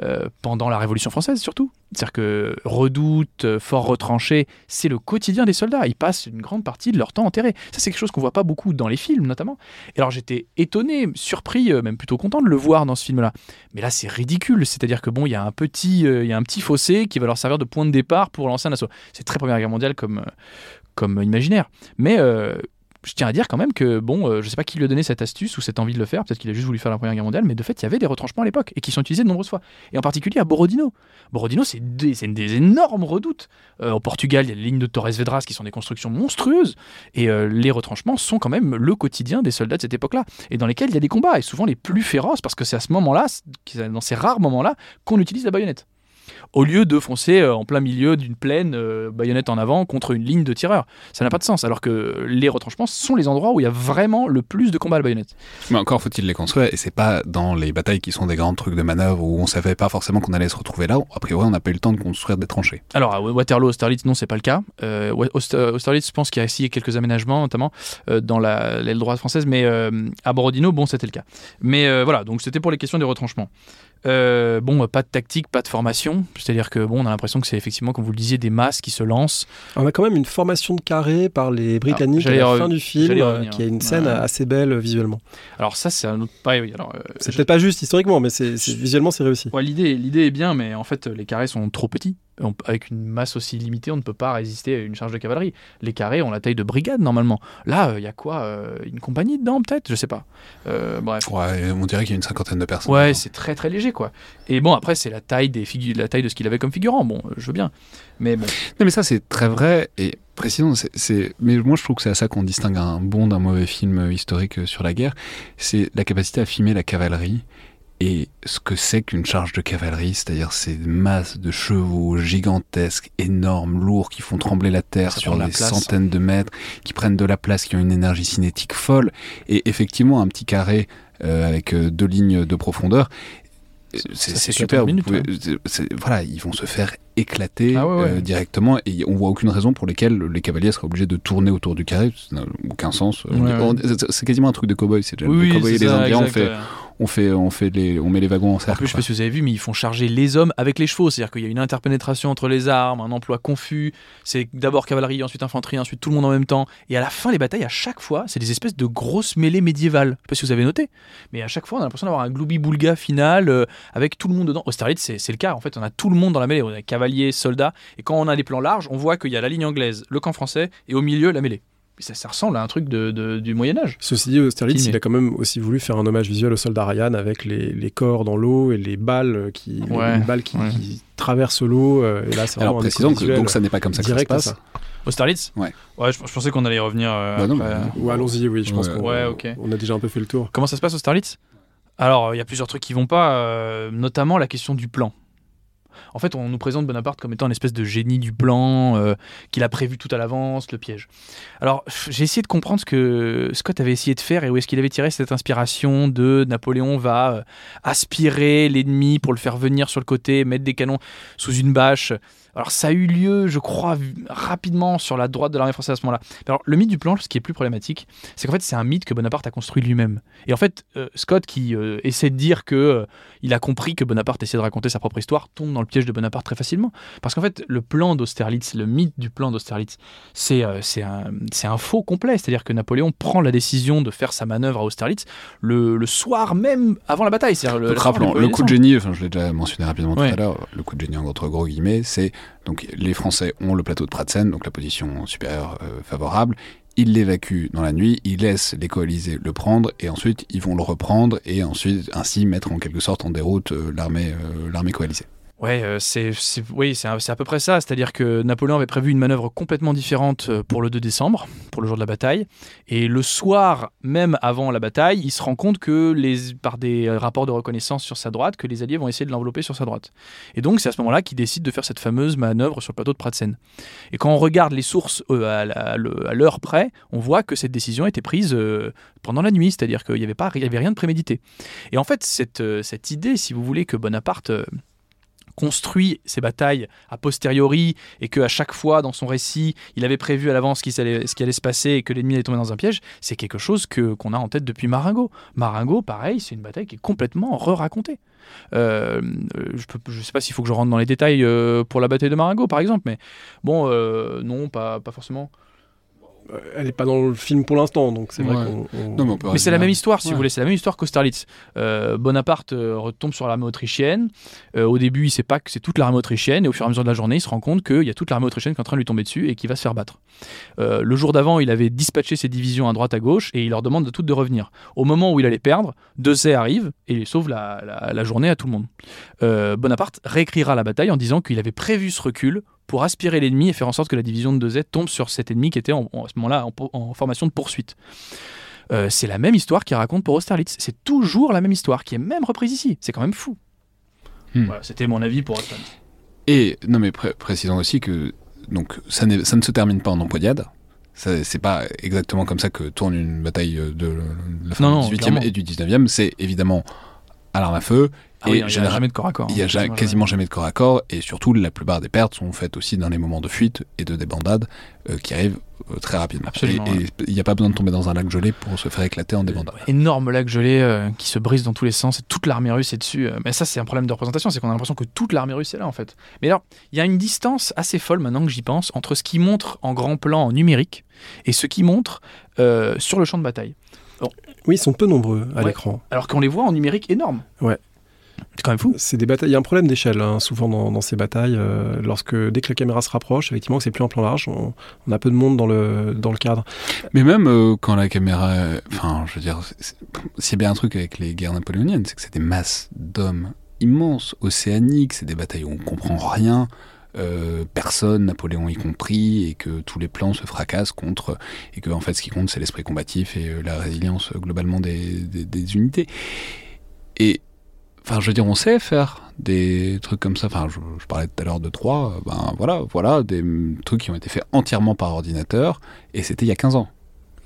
euh, pendant la Révolution française, surtout. C'est-à-dire que redoute, euh, fort retranché, c'est le quotidien des soldats. Ils passent une grande partie de leur temps enterrés. Ça, c'est quelque chose qu'on voit pas beaucoup dans les films, notamment. Et alors, j'étais étonné, surpris, euh, même plutôt content de le voir dans ce film-là. Mais là, c'est ridicule. C'est-à-dire que bon, il y a un petit, il y un petit fossé qui va leur servir de point de départ pour lancer un assaut. C'est très Première Guerre mondiale comme, comme imaginaire. Mais je tiens à dire quand même que bon, euh, je sais pas qui lui a donné cette astuce ou cette envie de le faire. Peut-être qu'il a juste voulu faire la Première Guerre mondiale, mais de fait, il y avait des retranchements à l'époque et qui sont utilisés de nombreuses fois. Et en particulier à Borodino. Borodino, c'est des, des énormes redoutes. Euh, au Portugal, il y a les lignes de Torres Vedras qui sont des constructions monstrueuses. Et euh, les retranchements sont quand même le quotidien des soldats de cette époque-là. Et dans lesquels il y a des combats, et souvent les plus féroces, parce que c'est à ce moment-là, dans ces rares moments-là, qu'on utilise la baïonnette. Au lieu de foncer euh, en plein milieu d'une plaine, euh, baïonnette en avant, contre une ligne de tireurs. Ça n'a pas de sens. Alors que les retranchements sont les endroits où il y a vraiment le plus de combats à la baïonnette. Mais encore faut-il les construire, et c'est pas dans les batailles qui sont des grands trucs de manœuvre où on savait pas forcément qu'on allait se retrouver là. A priori, on n'a pas eu le temps de construire des tranchées. Alors à Waterloo, Austerlitz, non, c'est pas le cas. Euh, Austerlitz, je pense qu'il y a essayé quelques aménagements, notamment euh, dans la- l'aile droite française, mais euh, à Borodino, bon, c'était le cas. Mais voilà, donc c'était pour les questions des retranchements. Euh, bon, pas de tactique, pas de formation. C'est-à-dire que bon, on a l'impression que c'est effectivement, comme vous le disiez, des masses qui se lancent. On a quand même une formation de carré par les Britanniques Alors, à la fin du film, euh, qui a une scène Ouais. assez belle euh, visuellement. Alors ça, c'est un autre. pareil, oui, alors, euh, C'est je- peut-être pas juste historiquement, mais c'est c'est- visuellement c'est réussi. Ouais, l'idée, l'idée est bien, mais en fait, les carrés sont trop petits. On- avec une masse aussi limitée, on ne peut pas résister à une charge de cavalerie. Les carrés ont la taille de brigade normalement. Là, il y a quoi euh, Une compagnie dedans, peut-être? Je sais pas. Euh, bref. Ouais, on dirait qu'il y a une cinquantaine de personnes. Ouais, dedans. c'est très très léger quoi. Et bon, après, c'est la taille des la taille de ce qu'il avait comme figurant. Bon, euh, je veux bien. Mais bon. Non, mais ça, c'est très vrai. Et c'est-. Mais moi, je trouve que c'est à ça qu'on distingue un bon d'un mauvais film euh, historique euh, sur la guerre. C'est la capacité à filmer la cavalerie et ce que c'est qu'une charge de cavalerie, c'est-à-dire ces masses de chevaux gigantesques, énormes, lourds, qui font trembler la terre Ça sur des place. centaines de mètres, qui prennent de la place, qui ont une énergie cinétique folle. Et effectivement, un petit carré euh, avec euh, deux lignes de profondeur. euh, C'est fait c'est 14 super. minutes, pouvez- c'est- voilà, ils vont se faire éclater Ah ouais, ouais. euh, directement et on voit aucune raison pour lesquelles les cavaliers seraient obligés de tourner autour du carré. Ça n'a aucun sens. Ouais, c'est- quasiment un truc de cow-boy. C'est déjà les cow-boys et les Indiens. On exact, fait. On fait, on fait les, on met les wagons en En cercle. plus, je sais pas si vous avez vu, mais ils font charger les hommes avec les chevaux. C'est-à-dire qu'il y a une interpénétration entre les armes, un emploi confus. C'est d'abord cavalerie, ensuite infanterie, ensuite tout le monde en même temps. Et à la fin, les batailles, à chaque fois, c'est des espèces de grosses mêlées médiévales. Je sais pas si vous avez noté, mais à chaque fois, on a l'impression d'avoir un gloubi-boulga final euh, avec tout le monde dedans. Austerlitz, c'est c'est le cas. En fait, on a tout le monde dans la mêlée. On a cavaliers, soldats. Et quand on a des plans larges, on voit qu'il y a la ligne anglaise, le camp français, et au milieu, la mêlée. Ça, ça ressemble à un truc de- de- du Moyen-Âge. Ceci dit, Austerlitz, il a quand même aussi voulu faire un hommage visuel au soldat Ryan avec les, les corps dans l'eau et les balles qui, les- Ouais, les balles qui, ouais. qui traversent l'eau. euh, et là, c'est Alors vraiment un précisons que donc ça n'est pas comme ça que ça se passe. ça. Austerlitz Ouais. Ouais, je, je pensais qu'on allait y revenir. euh, Bah non, après. mais- allons-y, oui, je pense qu'on Ouais, ok. on a déjà un peu fait le tour. Comment ça se passe Austerlitz? Alors, il y a plusieurs trucs qui vont pas, euh, notamment la question du plan. En fait, on nous présente Bonaparte comme étant une espèce de génie du plan, euh, qu'il a prévu tout à l'avance, le piège. Alors, j'ai essayé de comprendre ce que Scott avait essayé de faire et où est-ce qu'il avait tiré cette inspiration de Napoléon va euh, aspirer l'ennemi pour le faire venir sur le côté, mettre des canons sous une bâche. Alors ça a eu lieu, je crois, rapidement sur la droite de l'armée française à ce moment-là. Alors le mythe du plan, ce qui est plus problématique, c'est qu'en fait c'est un mythe que Bonaparte a construit lui-même. Et en fait, euh, Scott qui essaie de dire que euh, il a compris que Bonaparte essaie de raconter sa propre histoire, tombe dans le piège de Bonaparte très facilement. Parce qu'en fait, le plan d'Austerlitz, le mythe du plan d'Austerlitz, c'est c'est un, un, faux complet. C'est-à-dire que Napoléon prend la décision de faire sa manœuvre à Austerlitz le, le soir même avant la bataille. Le, rappelons, le coup de génie, enfin je l'ai déjà mentionné rapidement tout à l'heure, le coup de génie entre gros guillemets, c'est donc les Français ont le plateau de Pratzen, donc la position supérieure euh, favorable. Ils l'évacuent dans la nuit, ils laissent les coalisés le prendre et ensuite ils vont le reprendre et ensuite ainsi mettre en quelque sorte en déroute euh, l'armée euh, l'armée coalisée. Ouais, euh, c'est, oui, c'est à peu près ça. C'est-à-dire que Napoléon avait prévu une manœuvre complètement différente euh, pour le 2 décembre, pour le jour de la bataille. Et le soir, même avant la bataille, il se rend compte que, les, par des rapports de reconnaissance sur sa droite, que les Alliés vont essayer de l'envelopper sur sa droite. Et donc, c'est à ce moment-là qu'il décide de faire cette fameuse manœuvre sur le plateau de Pratzen. Et quand on regarde les sources euh, à l'heure près, on voit que cette décision a été prise pendant la nuit, c'est-à-dire qu'il n'y avait, pas, avait rien de prémédité. Et en fait, cette, cette idée, si vous voulez, que Bonaparte construit ses batailles a posteriori et que à chaque fois dans son récit il avait prévu à l'avance ce, ce qui allait se passer et que l'ennemi allait tomber dans un piège, c'est quelque chose que qu'on a en tête depuis Marengo. Marengo, pareil, c'est une bataille qui est complètement re-racontée. Euh, je ne sais pas s'il faut que je rentre dans les détails euh, pour la bataille de Marengo par exemple, mais bon, euh, non, pas, pas forcément. Euh, elle n'est pas dans le film pour l'instant, donc c'est vrai qu'on. Mais, c'est la même histoire, si vous voulez, c'est la même histoire qu'Austerlitz. Euh, Bonaparte euh, retombe sur l'armée autrichienne. au début, il sait pas que c'est toute l'armée autrichienne, et au fur et à mesure de la journée, il se rend compte qu'il y a toute l'armée autrichienne qui est en train de lui tomber dessus et qui va se faire battre. le jour d'avant, il avait dispatché ses divisions à droite à gauche, et il leur demande de toutes de revenir. Au moment où il allait perdre, Dessay arrive et il sauve la, la journée à tout le monde. Bonaparte réécrira la bataille en disant qu'il avait prévu ce recul pour aspirer l'ennemi et faire en sorte que la division de 2Z tombe sur cet ennemi qui était en, à ce moment-là en, formation de poursuite. Euh, c'est la même histoire qu'il raconte pour Austerlitz. C'est toujours la même histoire qui est même reprise ici. C'est quand même fou. Hmm. Voilà, c'était mon avis pour Austerlitz. Et non mais précisons aussi que donc ça, ça, ne se termine pas en empoignade. C'est pas exactement comme ça que tourne une bataille de la fin du 18e et du 19e. C'est évidemment à l'arme à feu ah il n'y a jamais de corps à corps. Il n'y a quasiment jamais de corps à corps, et surtout, la plupart des pertes sont faites aussi dans les moments de fuite et de débandade euh, qui arrivent euh, très rapidement. Absolument, et il n'y a pas besoin de tomber dans un lac gelé pour se faire éclater en débandade. Énorme lac gelé euh, qui se brise dans tous les sens, et toute l'armée russe est dessus. mais ça, c'est un problème de représentation, c'est qu'on a l'impression que toute l'armée russe est là, en fait. Mais alors, il y a une distance assez folle, maintenant que j'y pense, entre ce qui montre en grand plan en numérique et ce qui montre sur le champ de bataille. Oui, ils sont peu nombreux à l'écran. Alors qu'on les voit en numérique énorme. Ouais. C'est quand même fou. C'est des batailles. Il y a un problème d'échelle hein, souvent dans, ces batailles. Euh, lorsque dès que la caméra se rapproche, effectivement, c'est plus en plan large. On, a peu de monde dans le dans le cadre. Mais même euh, quand la caméra, enfin, je veux dire, s'il y a bien un truc avec les guerres napoléoniennes, c'est que c'est des masses d'hommes immenses, océaniques. C'est des batailles où on comprend rien. Euh, personne, Napoléon y compris, et que tous les plans se fracassent contre, et que en fait ce qui compte c'est l'esprit combatif et la résilience globalement des, des, des unités. Et Enfin, je veux dire, on sait faire des trucs comme ça. Enfin, je, parlais tout à l'heure de trois. Ben voilà, voilà, des trucs qui ont été faits entièrement par ordinateur, et c'était il y a 15 ans.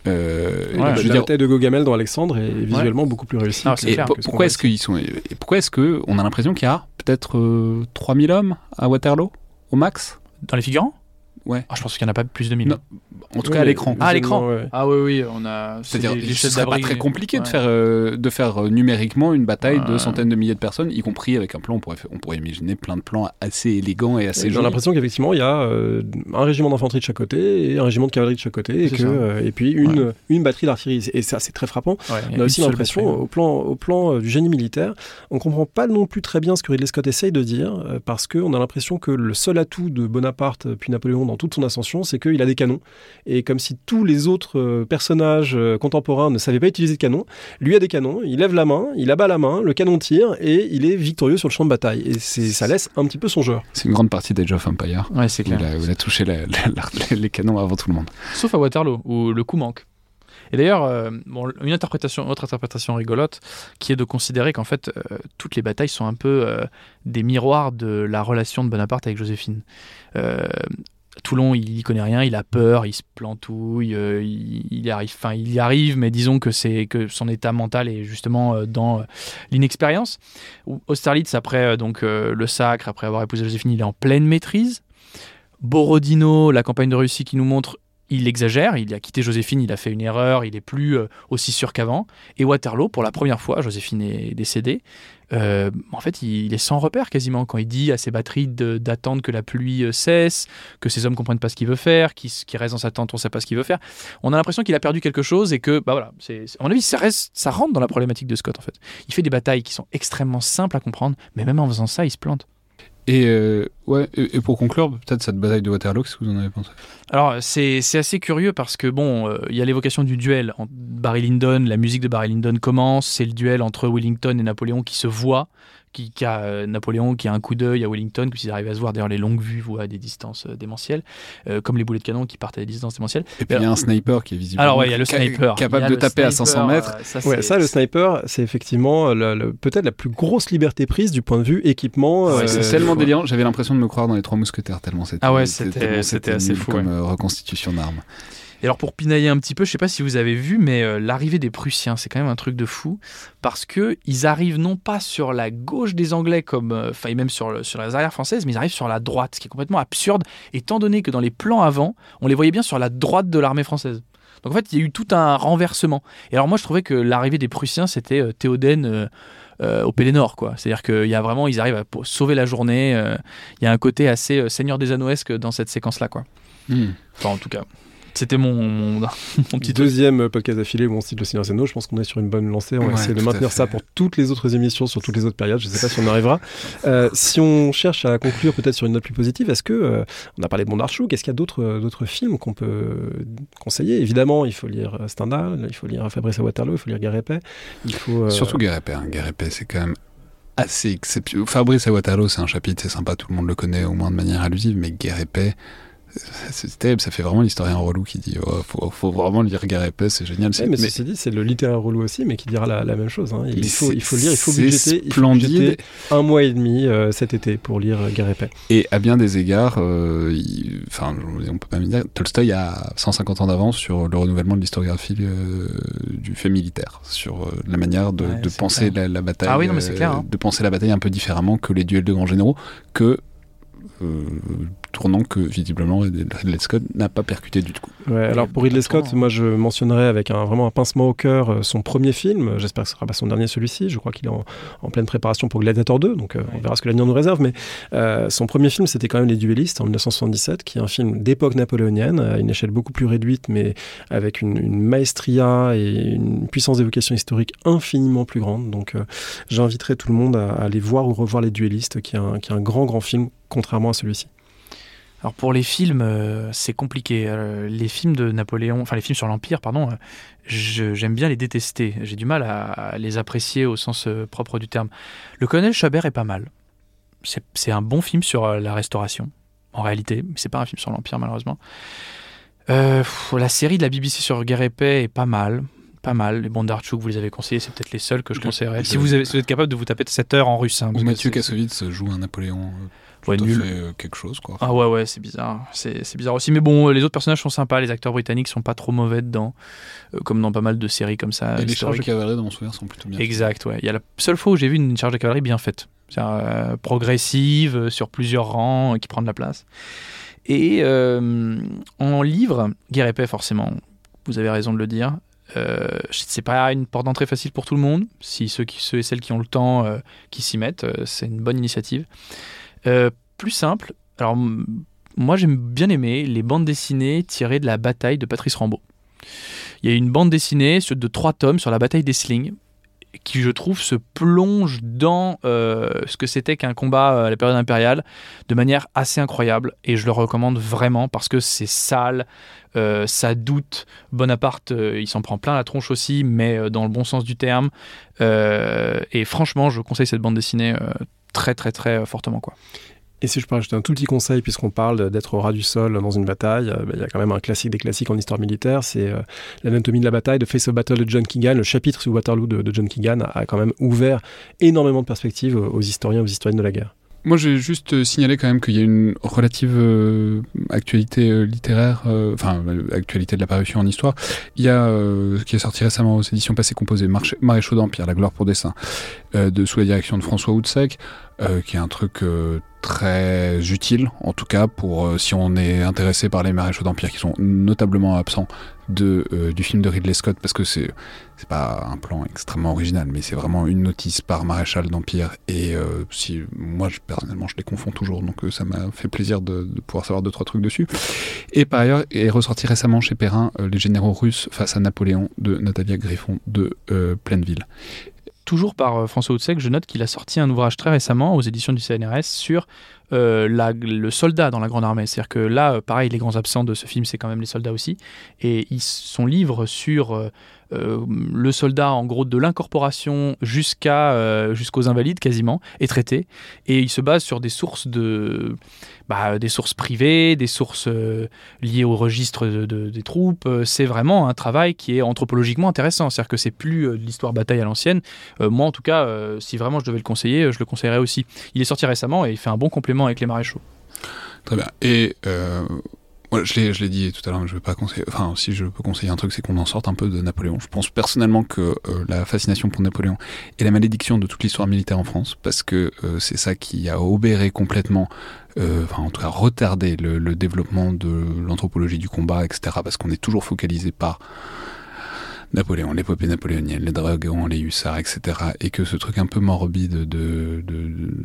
Euh, je la bataille de Gogamel dans Alexandre est visuellement beaucoup plus réussie. Ah, et pourquoi est-ce qu'ils sont Pourquoi est-ce que on a l'impression qu'il y a peut-être 3000 euh, hommes à Waterloo au max? Dans les figurants? Ouais. Ah, je pense qu'il n'y en a pas plus de 1000. En tout cas, à l'écran. Ah, à l'écran. Ah oui, oui, on a. C'est-à-dire, ce serait pas très compliqué de faire, euh, de faire euh, numériquement une bataille de centaines de milliers de personnes, y compris avec un plan. On pourrait, on pourrait imaginer plein de plans assez élégants et assez. J'ai l'impression qu'effectivement, il y a euh, un régiment d'infanterie de chaque côté et un régiment de cavalerie de chaque côté, et, que, et puis une, une batterie d'artillerie. Et ça, c'est très frappant. on a aussi l'impression, au plan, au plan du génie militaire, on comprend pas non plus très bien ce que Ridley Scott essaye de dire, parce qu'on a l'impression que le seul atout de Bonaparte puis Napoléon dans toute son ascension, c'est qu'il a des canons. Et comme si tous les autres euh, personnages euh, contemporains ne savaient pas utiliser de canons, lui a des canons, il lève la main, il abat la main, le canon tire et il est victorieux sur le champ de bataille. Et ça laisse un petit peu songeur. C'est une grande partie d'Age of Empire. Ouais, c'est clair. Il a, touché les canons avant tout le monde. Sauf à Waterloo, où le coup manque. Et d'ailleurs, euh, bon, une interprétation, autre interprétation rigolote, qui est de considérer qu'en fait, euh, toutes les batailles sont un peu euh, des miroirs de la relation de Bonaparte avec Joséphine. Toulon, il y connaît rien, il a peur, il se plantouille, euh, il, il arrive, enfin, il y arrive, mais disons que c'est que son état mental est justement euh, dans euh, l'inexpérience. Austerlitz, après donc le sacre, après avoir épousé Joséphine, il est en pleine maîtrise. Borodino, la campagne de Russie qui nous montre, il exagère, il a quitté Joséphine, il a fait une erreur, il est plus euh, aussi sûr qu'avant. Et Waterloo, pour la première fois, Joséphine est décédée. euh, en fait, il, est sans repère quasiment quand il dit à ses batteries d'attendre que la pluie euh, cesse, que ces hommes comprennent pas ce qu'il veut faire, qu'il qu'il reste dans sa tente, on sait pas ce qu'il veut faire. On a l'impression qu'il a perdu quelque chose et que, bah voilà, à mon avis, ça, ça rentre dans la problématique de Scott en fait. Il fait des batailles qui sont extrêmement simples à comprendre, mais même en faisant ça, il se plante. Et, euh, ouais, et, pour conclure, peut-être cette bataille de Waterloo, qu'est-ce que vous en avez pensé? Alors, c'est assez curieux parce que, bon, euh, il y a l'évocation du duel. Barry Lyndon, la musique de Barry Lyndon commence. C'est le duel entre Wellington et Napoléon qui se voit. Qui, qui a euh, Napoléon qui a un coup d'œil à Wellington, qu'ils arrivent à se voir. D'ailleurs, les longues vues voient à des distances euh, démentielles, euh, comme les boulets de canon qui partent à des distances démentielles. Et puis il y a un sniper qui est visible. Alors, ouais, il y a le sniper. Capable de taper à sniper, 500 mètres. euh, ça, Ouais, ça, le sniper, c'est effectivement le- le- peut-être la plus grosse liberté prise du point de vue équipement. Ouais, euh, c'est tellement délirant, j'avais l'impression de me croire dans les Trois Mousquetaires, tellement c'était Ah ouais, c'était- assez fou, comme reconstitution d'armes. Et alors pour pinailler un petit peu, je sais pas si vous avez vu, mais euh, l'arrivée des Prussiens, c'est quand même un truc de fou parce que ils arrivent non pas sur la gauche des Anglais comme, euh, enfin et même sur, le- sur les arrières françaises, mais ils arrivent sur la droite, ce qui est complètement absurde, étant donné que dans les plans avant, on les voyait bien sur la droite de l'armée française. Donc en fait, il y a eu tout un renversement. Et alors moi, je trouvais que l'arrivée des Prussiens, c'était euh, Théoden. euh, euh, au Pélénor, quoi. C'est-à-dire qu'il y a vraiment, ils arrivent à sauver la journée. Il y a un côté assez Seigneur des Anneauesque dans cette séquence-là, quoi. Hmm. Enfin, en tout cas, c'était mon, mon, mon petit truc. Deuxième podcast d'affilée où on cite le Seigneur Anneaux, je pense qu'on est sur une bonne lancée. On va Ouais, essayer de maintenir ça pour toutes les autres émissions, sur toutes les autres périodes. Je ne sais pas si on arrivera. Euh, si on cherche à conclure peut-être sur une note plus positive, est-ce que, euh, on a parlé de Bondarchuk, est-ce qu'il y a d'autres, euh, d'autres films qu'on peut conseiller? Évidemment, il faut lire Stendhal, il faut lire Fabrice à Waterloo, il faut lire Guerre épais. Il faut, euh, Surtout Guerre épais. hein. Guerre épais, c'est quand même assez exceptionnel. Fabrice à Waterloo, c'est un chapitre, c'est sympa, tout le monde le connaît au moins de manière allusive, mais Guerre épais, c'est terrible, ça fait vraiment l'historien relou qui dit oh, faut, faut vraiment lire Guerre épais, c'est génial. Ouais, mais, mais ceci dit, c'est le littéraire relou aussi, mais qui dira la, la même chose. hein. Il, faut, c'est- il faut lire, il faut budgéter, il faut budgéter un mois et demi euh, cet été pour lire épais. Et à bien des égards, euh, il- enfin, on peut pas me dire, Tolstoï a 150 ans d'avance sur le renouvellement de l'histographie euh, du fait militaire, sur euh, la manière de, Ouais, de c'est penser la, la bataille, Ah oui, non, mais c'est clair, hein. de penser la bataille un peu différemment que les duels de grands généraux, que tournant que visiblement Ridley Scott n'a pas percuté du tout. Ouais, alors pour Ridley Scott, moi je mentionnerais avec un, vraiment un pincement au cœur euh, son premier film. J'espère que ce sera pas son dernier celui-ci. Je crois qu'il est en, en pleine préparation pour Gladiator 2, donc euh, on verra ce que l'avenir nous réserve. Mais euh, son premier film, c'était quand même Les Duellistes en 1977, qui est un film d'époque napoléonienne, à une échelle beaucoup plus réduite, mais avec une, une maestria et une puissance d'évocation historique infiniment plus grande. Donc euh, j'inviterai tout le monde à, à aller voir ou revoir Les Duellistes, qui est un, qui est un grand, grand film, contrairement à celui-ci. Alors pour les films, euh, c'est compliqué. Euh, les films de Napoléon, enfin les films sur l'Empire, pardon, euh, j'aime bien les détester. J'ai du mal à, à les apprécier au sens euh, propre du terme. Le colonel Chabert est pas mal. C'est un bon film sur euh, la Restauration, en réalité, mais c'est pas un film sur l'Empire malheureusement. Euh, pff, la série de la BBC sur Guerre épais est pas mal. Pas mal. Les Bondarchuk, vous les avez conseillés, c'est peut-être les seuls que je Le- conseillerais. le- Si vous, avez- si vous êtes capable de vous taper 7 heures en russe. hein, Mathieu Kassovitz joue un Napoléon euh, Ouais, nul. fait euh, quelque chose, quoi. Ah ouais, ouais, c'est bizarre. C'est c'est bizarre aussi. Mais bon, euh, les autres personnages sont sympas. Les acteurs britanniques sont pas trop mauvais dedans. euh, comme dans pas mal de séries comme ça. Et les charges de cavalerie, dans mon souvenir, sont plutôt bien. Exact, ouais. Il y a la seule fois où j'ai vu une charge de cavalerie bien faite. C'est-à-dire, euh, progressive, sur plusieurs rangs, qui prend de la place. Et en livre, Guerre épais, forcément, vous avez raison de le dire. Euh, c'est pas une porte d'entrée facile pour tout le monde. Si ceux, qui, ceux et celles qui ont le temps, euh, qui s'y mettent, euh, c'est une bonne initiative. Euh, plus simple, alors moi j'aime bien aimer les bandes dessinées tirées de la bataille de Patrice Rambaud. Il y a une bande dessinée de trois tomes sur la bataille des Slings qui, je trouve, se plonge dans euh, ce que c'était qu'un combat à la période impériale de manière assez incroyable. Et je le recommande vraiment parce que c'est sale, euh, ça doute. Bonaparte, il s'en prend plein la tronche aussi, mais dans le bon sens du terme. Et franchement, je conseille cette bande dessinée très, très, très euh, fortement. Quoi. Et si je peux rajouter un tout petit conseil, puisqu'on parle d'être au ras du sol dans une bataille, euh, bah, il y a quand même un classique des classiques en histoire militaire, c'est euh, l'anatomie de la bataille de Face of Battle de John Keegan. Le chapitre sur Waterloo de, John Keegan a, quand même ouvert énormément de perspectives aux historiens, aux historiennes de la guerre. Moi, j'ai juste euh, signalé quand même qu'il y a une relative actualité littéraire, enfin, actualité de la parution en histoire. Il y a, qui est sorti récemment aux éditions passées composées, Maréchaux d'Empire, La gloire pour dessin, de sous la direction de François Houtsec, qui est un truc très utile, en tout cas pour euh, si on est intéressé par les maréchaux d'Empire qui sont notablement absents de, euh, du film de Ridley Scott, parce que c'est pas un plan extrêmement original, mais c'est vraiment une notice par maréchal d'Empire. Et euh, si moi personnellement je les confonds toujours, donc ça m'a fait plaisir de, de, pouvoir savoir deux trois trucs dessus. Et par ailleurs est ressorti récemment chez Perrin les généraux russes face à Napoléon de Natalia Griffon de Plaineville toujours par euh, François Houtsec, je note qu'il a sorti un ouvrage très récemment aux éditions du CNRS sur euh, le soldat dans la Grande Armée. C'est-à-dire que là, euh, pareil, les grands absents de ce film, c'est quand même les soldats aussi. Et son livre sur le soldat, en gros, de l'incorporation jusqu'à jusqu'aux invalides quasiment, est traité. Et il se base sur des sources de bah, des sources privées, des sources euh, liées au registre de, des troupes. C'est vraiment un travail qui est anthropologiquement intéressant. C'est-à-dire que c'est plus de l'histoire bataille à l'ancienne. moi, en tout cas, si vraiment je devais le conseiller, je le conseillerais aussi. Il est sorti récemment et il fait un bon complément avec les maréchaux. Très bien. Et je l'ai dit tout à l'heure, je vais pas conseiller. Enfin, si je peux conseiller un truc, c'est qu'on en sorte un peu de Napoléon. Je pense personnellement que euh, la fascination pour Napoléon est la malédiction de toute l'histoire militaire en France, parce que euh, c'est ça qui a obéré complètement, euh, en tout cas retardé le, développement de l'anthropologie du combat, etc. Parce qu'on est toujours focalisé par Napoléon, l'épopée napoléonienne, les dragons, les hussards, etc. Et que ce truc un peu morbide de,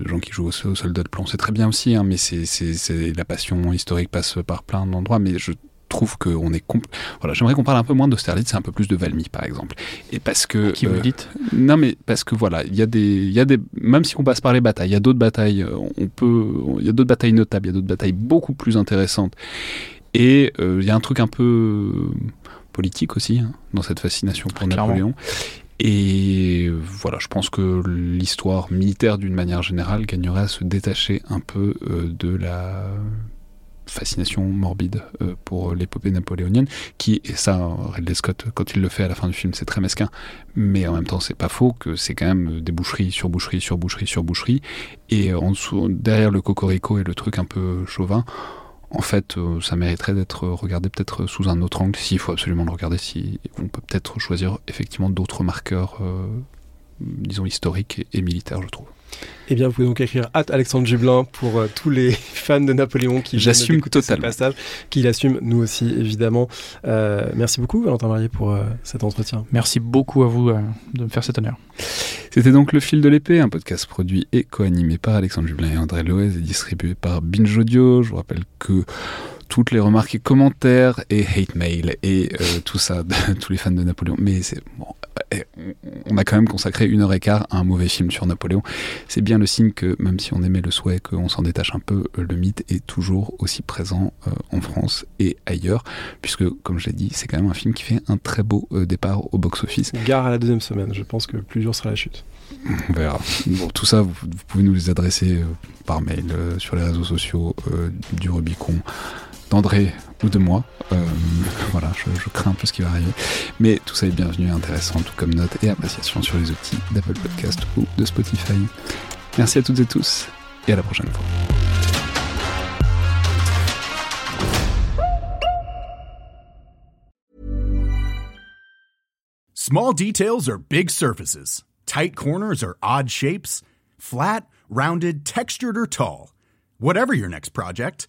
gens qui jouent au, soldat de plomb, c'est très bien aussi, hein, mais c'est la passion historique passe par plein d'endroits, mais je trouve qu'on est voilà j'aimerais qu'on parle un peu moins d'Austerlitz et un peu plus de Valmy par exemple. Et parce que qui vous euh, dites? non mais parce que voilà il y a des il y a des même si on passe par les batailles il y a d'autres batailles euh, on peut il y a d'autres batailles notables il y a d'autres batailles beaucoup plus intéressantes. Et euh, il y a un truc un peu politique aussi, hein, dans cette fascination pour Napoléon. Et voilà, je pense que l'histoire militaire, d'une manière générale, gagnerait à se détacher un peu de la fascination morbide euh, pour l'épopée napoléonienne, qui, et ça, Ridley Scott, quand il le fait à la fin du film, c'est très mesquin, mais en même temps, c'est pas faux que c'est quand même des boucheries sur boucheries sur boucheries sur boucheries, et en dessous, derrière le cocorico et le truc un peu chauvin, en fait, euh, ça mériterait d'être regardé peut-être sous un autre angle, s'il faut absolument le regarder, si on peut peut-être choisir effectivement d'autres marqueurs, euh, disons historiques et militaires, je trouve. Eh bien, vous pouvez donc écrire at Alexandre Jublin pour euh, tous les fans de Napoléon qui j'assume totalement passage, qui l'assument, nous aussi évidemment. Euh, merci beaucoup Valentin Marié pour euh, cet entretien. Merci beaucoup à vous de me faire cet honneur. C'était donc Le Fil de l'épée, un podcast produit et co-animé par Alexandre Jublin et André Loez et distribué par Binge Audio. Je vous rappelle que toutes les remarques et commentaires et hate mail et tout ça de tous les fans de Napoléon. Mais c'est bon, on a quand même consacré une heure et quart à un mauvais film sur Napoléon. C'est bien le signe que même si on aimait le souhait qu'on s'en détache un peu, le mythe est toujours aussi présent euh, en France et ailleurs, puisque comme je l'ai dit, c'est quand même un film qui fait un très beau euh, départ au box-office. Gare à la deuxième semaine, je pense que plus dur sera la chute. On verra. Bon, tout ça, vous, pouvez nous les adresser euh, par mail sur les réseaux sociaux du Rubicon d'André ou de moi. Euh, voilà, je, crains un peu ce qui va arriver. Mais tout ça est bienvenu et intéressant, tout comme note et appréciation sur les outils d'Apple Podcast ou de Spotify. Merci à toutes et tous et à la prochaine fois. Small details are big surfaces. Tight corners are odd shapes. Flat, rounded, textured or tall. Whatever your next project,